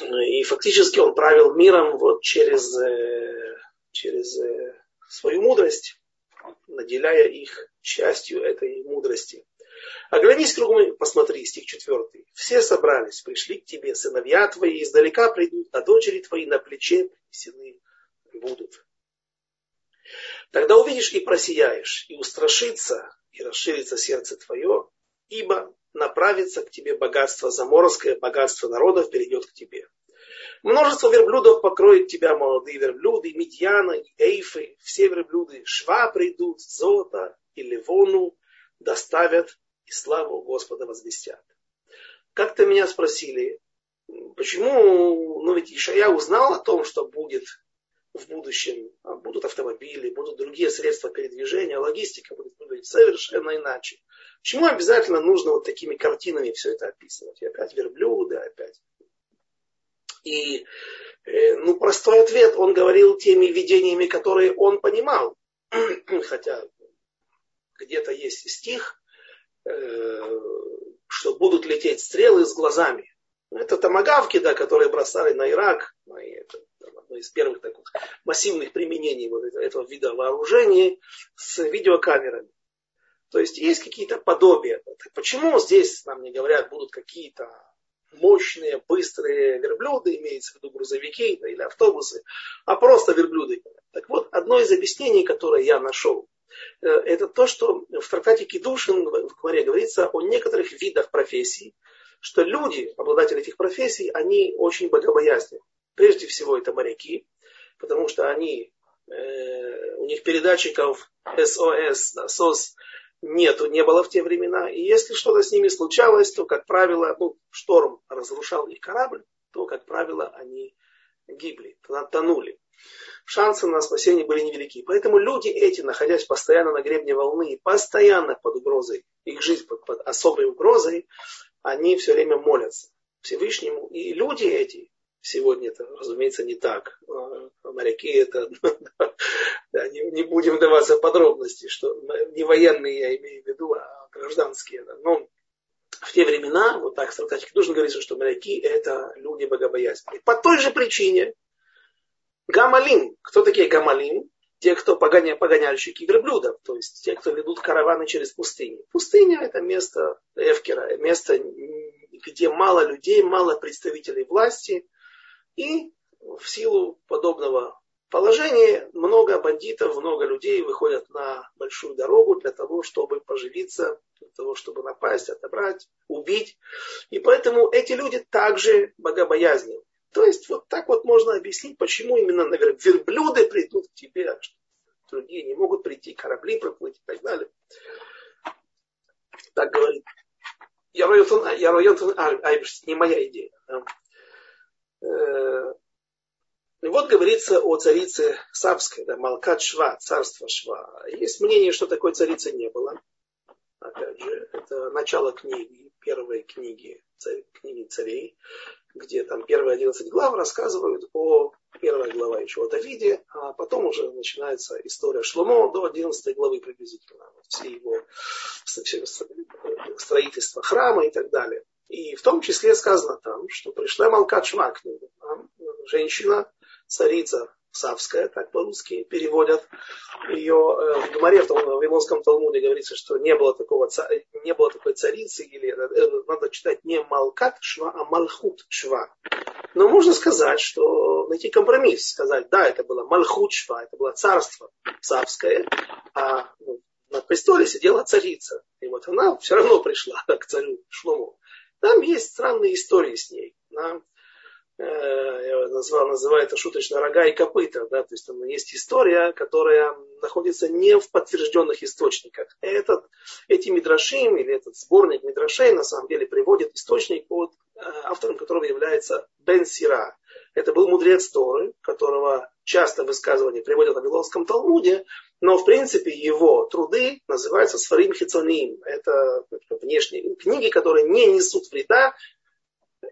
И фактически он правил миром вот через, э, через э, свою мудрость, наделяя их частью этой мудрости. Оглянись кругом, посмотри, стих 4. Все собрались, пришли к тебе, сыновья твои издалека придут, а дочери твои на плече принесены будут. Тогда увидишь и просияешь, и устрашится, и расширится сердце твое, ибо направится к тебе богатство заморское, богатство народов перейдет к тебе. Множество верблюдов покроет тебя, молодые верблюды, медьяна и эйфы, все верблюды, шва придут, золото и ливону доставят и славу Господа возвестят. Как-то меня спросили, почему, ну ведь Ишая узнал о том, что будет в будущем, а будут автомобили, будут другие средства передвижения, логистика будет выглядеть совершенно иначе. Почему обязательно нужно вот такими картинами все это описывать? И опять верблюды, опять. И э, ну, простой ответ, он говорил теми видениями, которые он понимал. Хотя где-то есть стих, что будут лететь стрелы с глазами. Это томагавки, да, которые бросали на Ирак. Это одно из первых таких массивных применений вот этого вида вооружений с видеокамерами. То есть есть какие-то подобия. Почему здесь нам не говорят, будут какие-то мощные, быстрые верблюды, имеется в виду грузовики да, или автобусы, а просто верблюды. Так вот, одно из объяснений, которое я нашел, Э, это то, что в трактате Кедушин в Гмаре говорится о некоторых видах профессий, что люди, обладатели этих профессий, они очень богобоязны. Прежде всего это моряки, потому что они э, у них передатчиков СОС, СОС нету, не было в те времена. И если что-то с ними случалось, то, как правило, ну, шторм разрушал их корабль, то, как правило, они гибли, тонули. Шансы на спасение были невелики. Поэтому люди эти, находясь постоянно на гребне волны, постоянно под угрозой, их жизнь под, под особой угрозой, они все время молятся Всевышнему. И люди эти, сегодня это, разумеется, не так. А, моряки это, да, не, не будем вдаваться в подробности, что не военные я имею в виду, а гражданские. Да. Но в те времена, вот так стратегически нужно говорить, что моряки это люди богобоязненные. По той же причине Гамалим. Кто такие гамалим? Те, кто погоня, погоняльщики верблюдов, то есть те, кто ведут караваны через пустыню. Пустыня это место Эвкера, место, где мало людей, мало представителей власти. И в силу подобного положения много бандитов, много людей выходят на большую дорогу для того, чтобы поживиться, для того, чтобы напасть, отобрать, убить. И поэтому эти люди также богобоязненны. То есть вот так вот можно объяснить, почему именно, наверное, верблюды придут к тебе, а другие не могут прийти, корабли проплыть и так далее. Так говорит Яроентон Айберс, не моя идея. Э, и вот говорится о царице Савской, да, Малкат Шва, царство Шва. Есть мнение, что такой царицы не было. Опять же, это начало книги, первой книги, царь, книги царей где там первые 11 глав рассказывают о первой глава еще о Давиде, а потом уже начинается история Шломо до 11 главы приблизительно. Все его строительство храма и так далее. И в том числе сказано там, что пришла Малкат к нему, женщина, царица Савская, так по-русски переводят ее. Э, в Гумаре, в Вавилонском Талмуде говорится, что не было, такого, не было такой царицы, или э, надо читать не Малкат Шва, а Малхут Шва. Но можно сказать, что найти компромисс, сказать, да, это было Малхут Шва, это было царство Савское, а ну, на престоле сидела царица. И вот она все равно пришла к царю Шлому. Там есть странные истории с ней. Да? Э, я назвал, называю это шуточно рога и копыта, да, то есть там есть история, которая находится не в подтвержденных источниках. Этот, эти мидрашим или этот сборник мидрашей на самом деле приводит источник, под э, автором которого является Бен Сира. Это был мудрец Торы, которого часто высказывания приводят в Вавилонском Талмуде, но в принципе его труды называются Сварим Хицоним. Это внешние книги, которые не несут вреда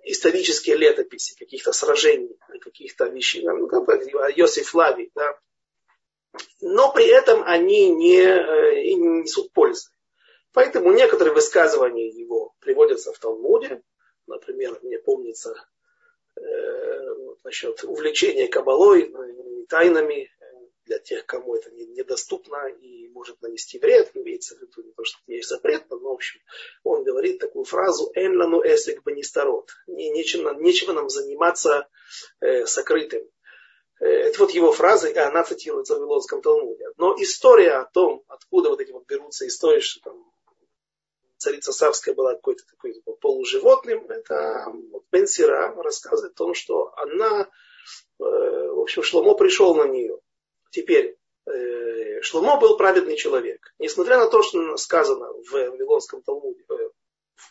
исторические летописи каких-то сражений, каких-то вещей, ну, как Йосиф Лави, да. но при этом они не, э, не несут пользы. Поэтому некоторые высказывания его приводятся в Талмуде, например, мне помнится э, насчет увлечения кабалой, э, тайнами, для тех, кому это недоступно и может нанести вред, имеется в виду не то, что есть запрет, но, в общем, он говорит такую фразу «Энлану эсек банистарот» нечего, нечего нам заниматься э, сокрытым. Э, это вот его фраза, и она цитируется в Вавилонском Талмуде. Но история о том, откуда вот эти вот берутся истории, что там царица Савская была какой-то такой полуживотным, это Бенсира рассказывает о том, что она, э, в общем, Шломо пришел на нее Теперь, э, Шломо был праведный человек. Несмотря на то, что сказано в Вавилонском Талмуде, э,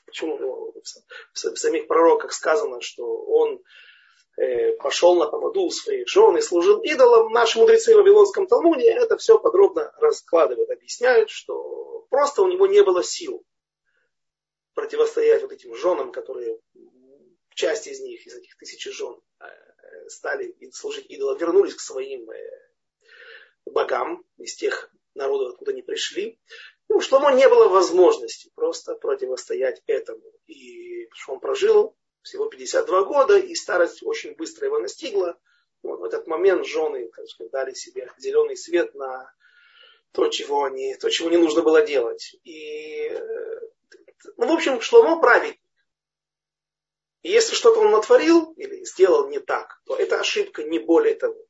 почему в самих пророках сказано, что он э, пошел на поводу у своих жен и служил идолам, наши мудрецы в Вавилонском Талмуде это все подробно раскладывают, объясняют, что просто у него не было сил противостоять вот этим женам, которые часть из них, из этих тысячи жен, стали служить идолам, вернулись к своим богам из тех народов, откуда они пришли. Ну, Шломо не было возможности просто противостоять этому. И он прожил всего 52 года, и старость очень быстро его настигла. Вот в этот момент жены так сказать, дали себе зеленый свет на то, чего, они, то, чего не нужно было делать. И, ну, в общем, Шломо праведник. И если что-то он натворил или сделал не так, то это ошибка, не более того.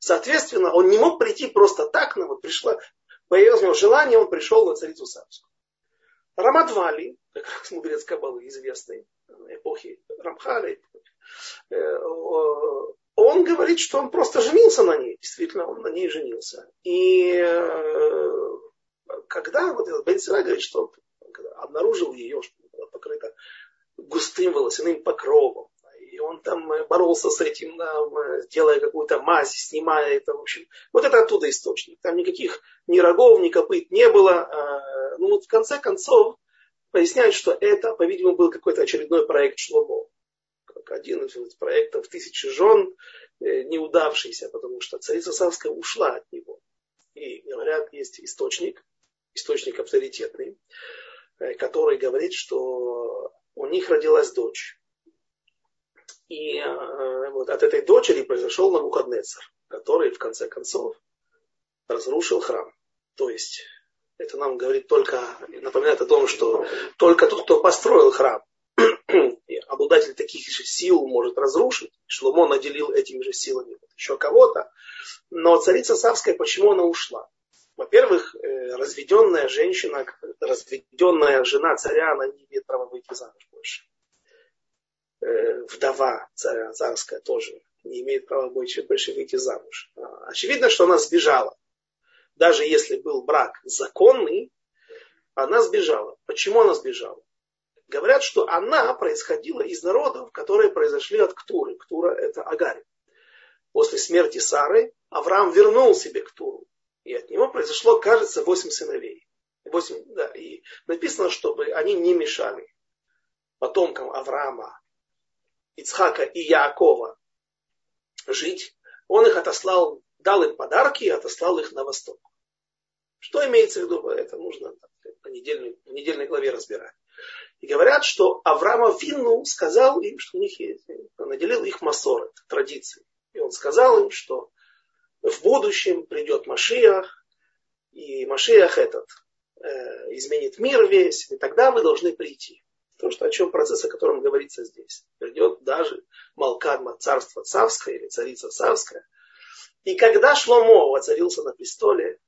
Соответственно, он не мог прийти просто так, но вот пришла, появилось у него желание, он пришел на царицу Савскую. Рамадвали, как раз мудрец Кабалы, известный эпохи Рамхали, э, он говорит, что он просто женился на ней. Действительно, он на ней женился. И э, когда вот этот Бен говорит, что он обнаружил ее, что была покрыта густым волосяным покровом, он там боролся с этим, делая какую-то мазь, снимая это, в общем. Вот это оттуда источник. Там никаких ни рогов, ни копыт не было. А, ну вот в конце концов поясняют, что это, по-видимому, был какой-то очередной проект Шломо. Как один из проектов тысячи жен, э, неудавшийся, потому что царица Савская ушла от него. И говорят, есть источник, источник авторитетный, э, который говорит, что у них родилась дочь. И э, вот от этой дочери произошел Навуходнецер, который в конце концов разрушил храм. То есть это нам говорит только, напоминает о том, что только тот, кто построил храм, обладатель таких же сил может разрушить. Шломо наделил этими же силами еще кого-то. Но царица Савская, почему она ушла? Во-первых, э, разведенная женщина, разведенная жена царя, она не имеет права выйти замуж больше. Э, вдова царя царская тоже не имеет права больше, больше выйти замуж. А, очевидно, что она сбежала. Даже если был брак законный, она сбежала. Почему она сбежала? Говорят, что она происходила из народов, которые произошли от Ктуры. Ктура это Агарь. После смерти Сары Авраам вернул себе Ктуру. И от него произошло, кажется, восемь сыновей. Восемь, да, и написано, чтобы они не мешали потомкам Авраама, Ицхака и Яакова жить. Он их отослал, дал им подарки и отослал их на восток. Что имеется в виду? Это нужно по недельной, в недельной главе разбирать. И говорят, что Авраама Винну сказал им, что у них есть, наделил их масоры, традиции. И он сказал им, что в будущем придет Машиах, и Машиах этот э, изменит мир весь, и тогда вы должны прийти. То, что о чем процесс, о котором говорится здесь. Придет даже Малкадма, царство царское или царица царская. И когда Шломо воцарился на престоле,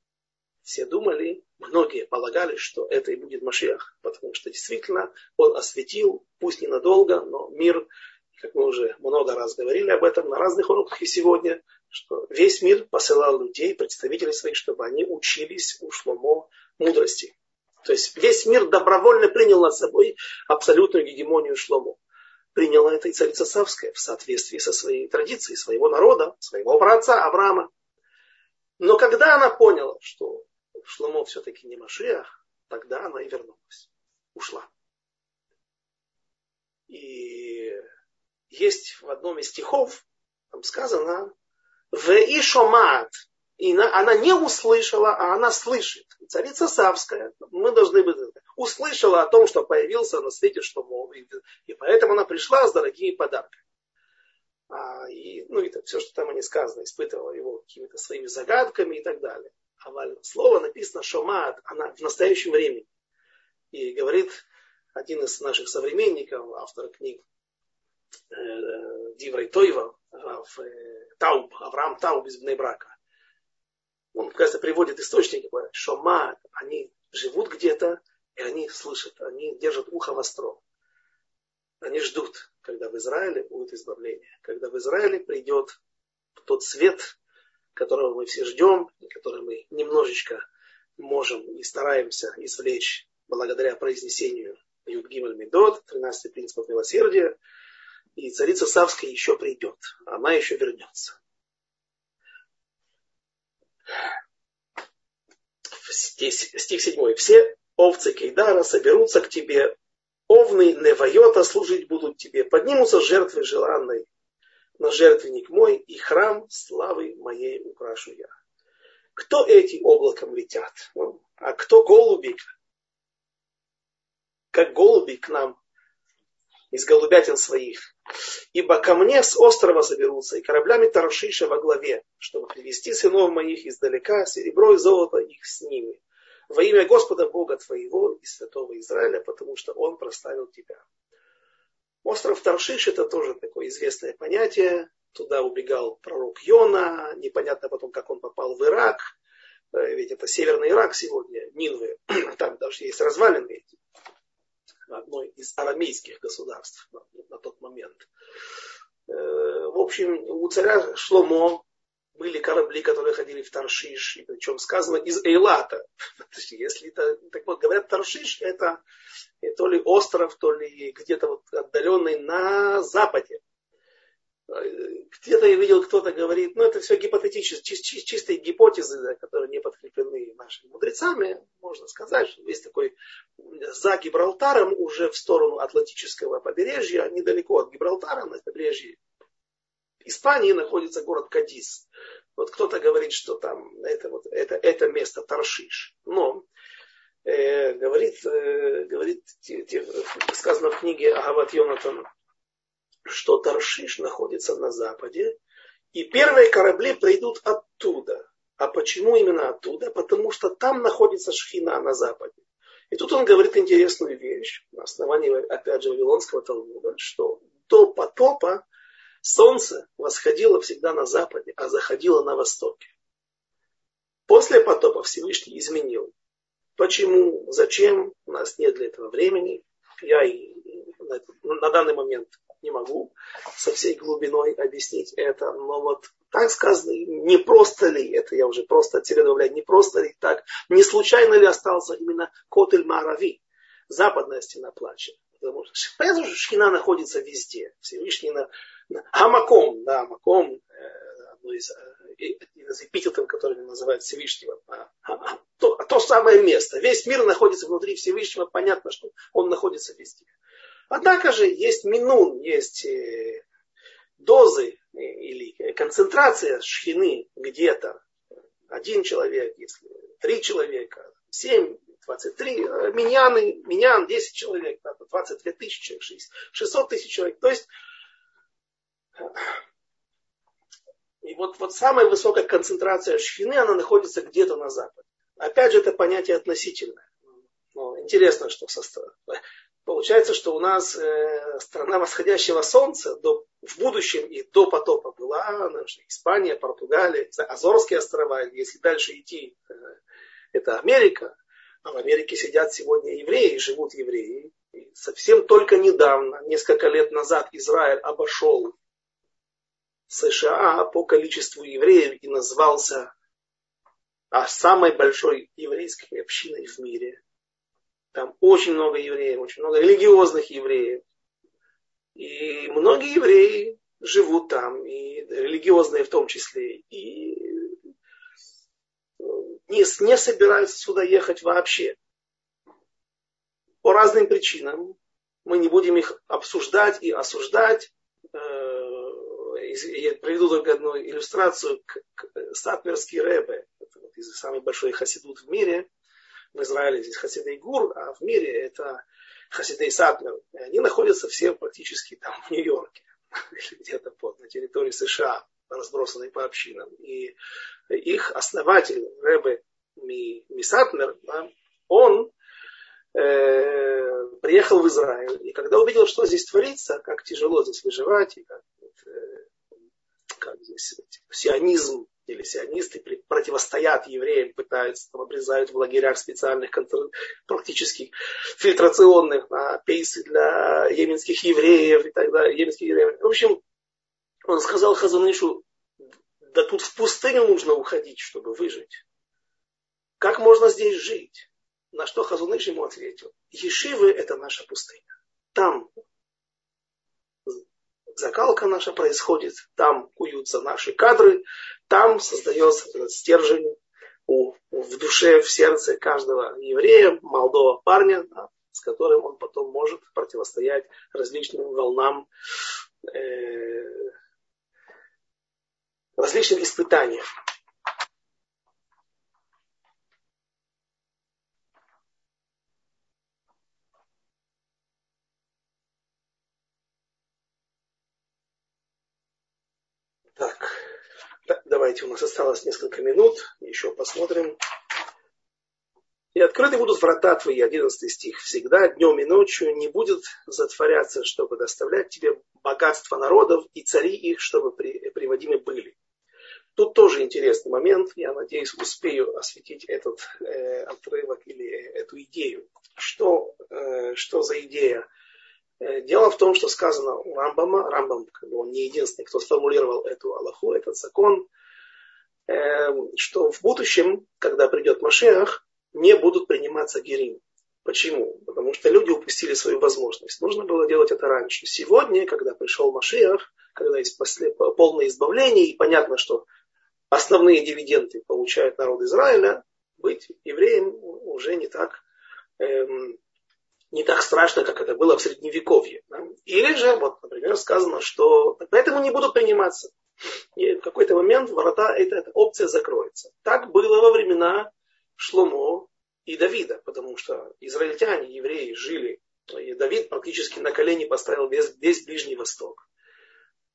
все думали, многие полагали, что это и будет Машиах, потому что действительно он осветил, пусть ненадолго, но мир, как мы уже много раз говорили об этом на разных уроках и сегодня, что весь мир посылал людей, представителей своих, чтобы они учились у Шломо мудрости. То есть весь мир добровольно принял над собой абсолютную гегемонию Шломо. Приняла это и царица Савская в соответствии со своей традицией, своего народа, своего праотца Авраама. Но когда она поняла, что Шломо все-таки не Машиах, тогда она и вернулась. Ушла. И есть в одном из стихов, там сказано, в Ишомат, и она не услышала, а она слышит. Царица Савская, мы должны быть, услышала о том, что появился на свете Шломо, и поэтому она пришла с дорогими подарками. А, и, ну, это все, что там о ней сказано, испытывала его какими-то своими загадками и так далее. Аваль. Слово написано шомат, она в настоящем времени. И говорит один из наших современников, автор книг э, Диврей Тойва, э, Тауб, Авраам Тауб из Бнебрака. Он, кажется, приводит источники, говорит, шомат, они живут где-то, и они слышат, они держат ухо востро. Они ждут, когда в Израиле будет избавление, когда в Израиле придет тот свет, которого мы все ждем, и который мы немножечко можем и стараемся извлечь благодаря произнесению Юдгималь Медот, 13 принципов милосердия. И царица Савская еще придет, она еще вернется. Стих 7. Все овцы Кейдара соберутся к тебе, овны Невайота служить будут тебе, поднимутся жертвы желанной, на жертвенник мой и храм славы моей украшу я. Кто эти облаком летят? Ну, а кто голуби? Как голуби к нам из голубятин своих. Ибо ко мне с острова соберутся, и кораблями Таршиша во главе, чтобы привести сынов моих издалека, серебро и золото их с ними. Во имя Господа Бога твоего и святого Израиля, потому что Он проставил тебя. Остров Таршиш это тоже такое известное понятие. Туда убегал пророк Йона. Непонятно потом, как он попал в Ирак. Э, ведь это северный Ирак сегодня, Нинвы. Там даже есть развалины одной из арамейских государств на, на тот момент. Э, в общем, у царя Шломо были корабли, которые ходили в Таршиш, и причем сказано из Эйлата. Если это, так вот, говорят, Таршиш это то ли остров, то ли где-то вот отдаленный на западе. Где-то я видел, кто-то говорит, ну это все гипотетические, чис- чистые гипотезы, которые не подкреплены нашими мудрецами. Можно сказать, что есть такой за Гибралтаром, уже в сторону Атлантического побережья, недалеко от Гибралтара, на побережье Испании находится город Кадис. Вот кто-то говорит, что там это, вот, это, это место Таршиш. Но э, говорит, э, говорит те, те, сказано в книге Агават Йонатан, что Таршиш находится на западе, и первые корабли придут оттуда. А почему именно оттуда? Потому что там находится Шхина на западе. И тут он говорит интересную вещь, на основании, опять же, Вавилонского Талмуда, что до потопа солнце восходило всегда на западе, а заходило на востоке. После потопа Всевышний изменил. Почему, зачем, у нас нет для этого времени. Я и на данный момент не могу со всей глубиной объяснить это, но вот так сказано, не просто ли, это я уже просто от не просто ли так, не случайно ли остался именно Котель Марави, западная стена плача. Потому что, понятно, что Шхина находится везде. Всевышний на, на Амаком, да, Амаком, э, одно из, э, из эпитетов, которые называют Всевышнего. А, а, то, то самое место. Весь мир находится внутри Всевышнего, понятно, что он находится везде. Однако же есть минун, есть э, дозы э, или концентрация шхины где-то. Один человек, если три человека, семь, 23, э, миньяны, миньян 10 человек, 22 тысячи человек, 600 тысяч человек. То есть, и вот, вот самая высокая концентрация шхины, она находится где-то на западе. Опять же, это понятие относительное. Но интересно, что со Получается, что у нас э, страна восходящего солнца до, в будущем и до потопа была наша Испания, Португалия, Азорские острова, если дальше идти, э, это Америка. А в Америке сидят сегодня евреи, живут евреи. И совсем только недавно, несколько лет назад, Израиль обошел США по количеству евреев и назвался а, самой большой еврейской общиной в мире. Там очень много евреев, очень много религиозных евреев. И многие евреи живут там, и религиозные в том числе, и не, не собираются сюда ехать вообще. По разным причинам. Мы не будем их обсуждать и осуждать. Э, я приведу только одну иллюстрацию. Сатмерский Рэбе, это вот самый большой хасидут в мире – в Израиле здесь Хасидей Гур, а в мире это Хасидей Сатмер. И они находятся все практически там в Нью-Йорке или где-то под, на территории США, разбросанные по общинам. И их основатель, Рэбе Мисатмер, да, он э, приехал в Израиль. И когда увидел, что здесь творится, как тяжело здесь выживать, и как, э, как здесь сионизм или сионисты противостоят евреям, пытаются, там, обрезают в лагерях специальных, практически фильтрационных, на пейсы для йеменских евреев и так далее, йеменских евреев. В общем, он сказал Хазанышу, да тут в пустыню нужно уходить, чтобы выжить. Как можно здесь жить? На что Хазуныш ему ответил, Ешивы это наша пустыня. Там закалка наша происходит, там куются наши кадры, там создается этот стержень у, в душе, в сердце каждого еврея, молодого парня, да, с которым он потом может противостоять различным волнам, э, различным испытаниям. Давайте, у нас осталось несколько минут, еще посмотрим. И открыты будут врата твои, 11 стих, всегда, днем и ночью, не будет затворяться, чтобы доставлять тебе богатство народов и цари их, чтобы при, приводимы были. Тут тоже интересный момент, я надеюсь, успею осветить этот э, отрывок или эту идею. Что, э, что за идея? Э, дело в том, что сказано у Рамбама, Рамбам, как бы он не единственный, кто сформулировал эту Аллаху, этот закон, э, что в будущем, когда придет Машех, не будут приниматься герим. Почему? Потому что люди упустили свою возможность. Нужно было делать это раньше. Сегодня, когда пришел Машиах, когда есть после, полное избавление, и понятно, что основные дивиденды получает народ Израиля, быть евреем уже не так, эм, не так страшно, как это было в Средневековье. Да? Или же, вот, например, сказано, что поэтому не будут приниматься. И в какой-то момент ворота, эта, эта опция закроется. Так было во времена Шломо, и Давида, потому что израильтяне, евреи жили, и Давид практически на колени поставил весь, весь Ближний Восток.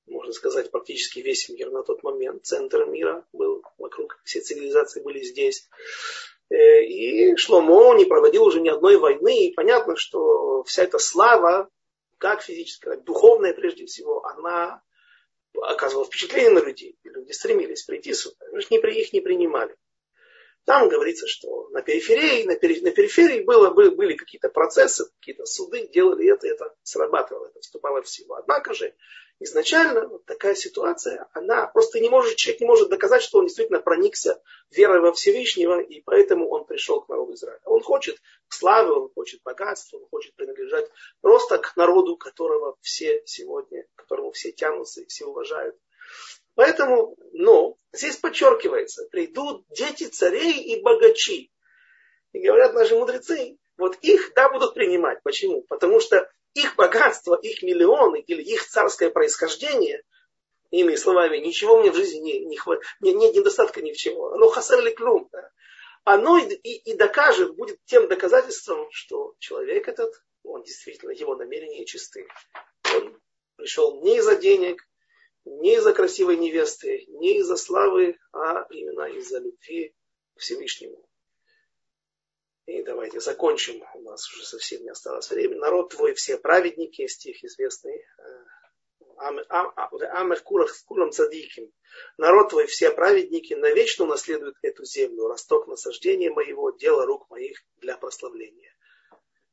Можно сказать, практически весь мир на тот момент. Центр мира был вокруг, все цивилизации были здесь. Э, и Шломо не проводил уже ни одной войны. И понятно, что вся эта слава, как физическая, духовная прежде всего, она оказывала впечатление на людей. Люди стремились прийти сюда. Их не принимали. Там говорится, что на периферии, на, пери, на периферии было, были, были какие-то процессы, какие-то суды, делали это, это срабатывало, это вступало в силу. Однако же изначально вот такая ситуация, она просто не может, человек не может доказать, что он действительно проникся верой во Всевышнего, и поэтому он пришел к народу Израиля. Он хочет славы, он хочет богатства, он хочет принадлежать просто к народу, которого все сегодня, которому все тянутся и все уважают. Поэтому, ну, здесь подчеркивается, придут дети царей и богачи. И говорят наши мудрецы, вот их, да, будут принимать. Почему? Потому что их богатство, их миллионы или их царское происхождение, иными словами, ничего мне в жизни не, не хватит, нет недостатка ни в чего. Оно хасер клюм. Да? Оно и, и, и докажет, будет тем доказательством, что человек этот, он действительно, его намерения чисты. Он пришел не из-за денег, не из-за красивой невесты, не из-за славы, а именно из-за любви к Всевышнему. И давайте закончим. У нас уже совсем не осталось времени. Народ твой все праведники, стих известный. Амер курам цадиким. Народ твой все праведники навечно унаследуют эту землю. Росток насаждения моего, дело рук моих для прославления.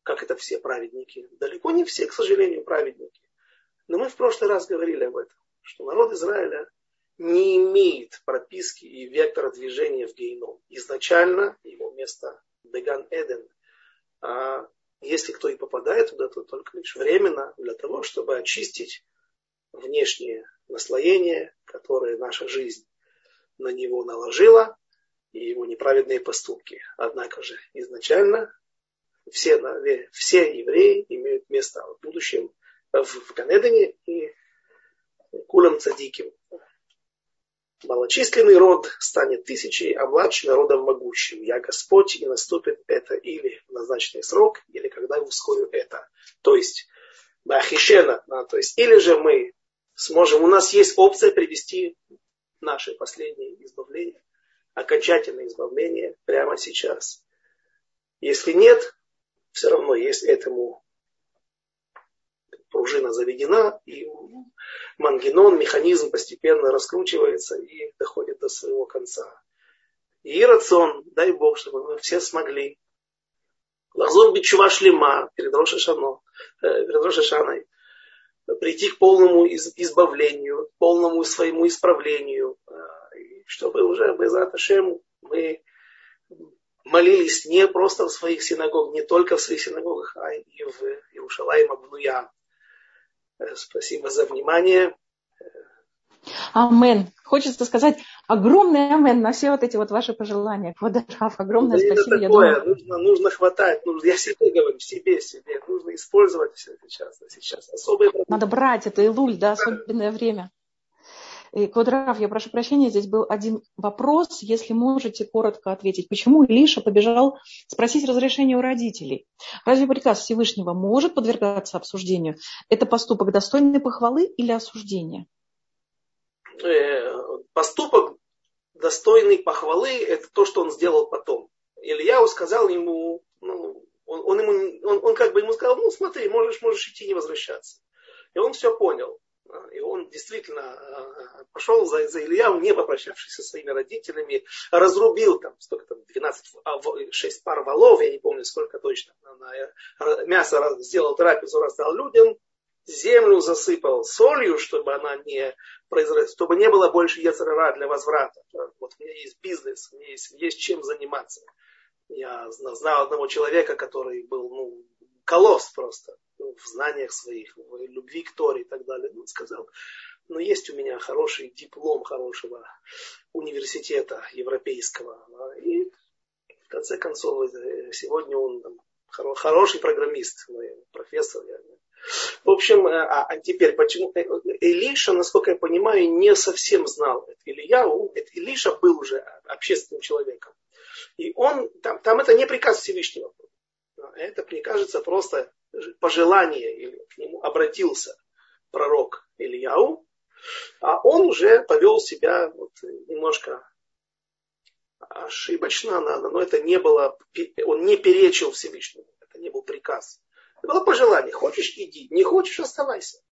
Как это все праведники? Далеко не все, к сожалению, праведники. Но мы в прошлый раз говорили об этом что народ Израиля не имеет прописки и вектора движения в гейном. Изначально его место Беган Эден. А если кто и попадает туда, то только лишь временно для того, чтобы очистить внешние наслоения, которые наша жизнь на него наложила, и его неправедные поступки. Однако же изначально все, все евреи имеют место в будущем в Ганедане, и кулем цадиким. Малочисленный род станет тысячей, а младший народом могущим. Я Господь, и наступит это или в назначенный срок, или когда я ускорю это. То есть, Бахишена, да, то есть, или же мы сможем, у нас есть опция привести наше последнее избавление, окончательное избавление прямо сейчас. Если нет, все равно есть этому пружина заведена, и мангенон, механизм постепенно раскручивается и доходит до своего конца. И рацион, дай Бог, чтобы мы все смогли. Лахзор бичува шлема перед Рошашано, э, перед Рошашаной, прийти к полному избавлению, полному своему исправлению, э, чтобы уже без Аташем мы молились не просто в своих синагогах, не только в своих синагогах, а и в Иерушалаим Абнуя, спасибо за внимание. Амен. Хочется сказать огромный амен на все вот эти вот ваши пожелания. Квадраф, огромное да спасибо. Это такое, думаю... нужно, нужно хватать, нужно, я себе говорю, себе, себе, нужно использовать все это сейчас. сейчас особые Надо брать это Илуль, да, особенное время. И, Квадрав, я прошу прощения, здесь был один вопрос, если можете коротко ответить. Почему Илиша побежал спросить разрешение у родителей? Разве приказ Всевышнего может подвергаться обсуждению? Это поступок достойный похвалы или осуждения? Э, поступок достойный похвалы – это то, что он сделал потом. Ильяу сказал ему, ну, он, он, ему, он, он как бы ему сказал, ну смотри, можешь, можешь идти, не возвращаться. И он все понял. И он действительно э, пошел за, за Ильяу, не попрощавшись со своими родителями, разрубил там, столько там, 12, 6 пар валов, я не помню сколько точно, на, мясо сделал трапезу, раздал людям, землю засыпал солью, чтобы она не произросла, чтобы не было больше яцерара для возврата. Вот у меня есть бизнес, у меня есть, есть чем заниматься. Я знал одного человека, который был ну, колосс просто ну, в знаниях своих, в любви к Торе и так далее. Он сказал, но есть у меня хороший диплом хорошего университета европейского. И в конце концов, э, сегодня он там, хороший программист, профессор. В общем, э, а, а теперь, почему э, Илиша, насколько я понимаю, не совсем знал это. Ильяу, это Илиша был уже общественным человеком. И он, там, там это не приказ Всевышнего. Это, мне кажется, просто пожелание, или к нему обратился пророк Ильяу, а он уже повел себя вот немножко ошибочно, надо, но это не было, он не перечил Всевышнему, это не был приказ. Это было пожелание, хочешь иди, не хочешь оставайся.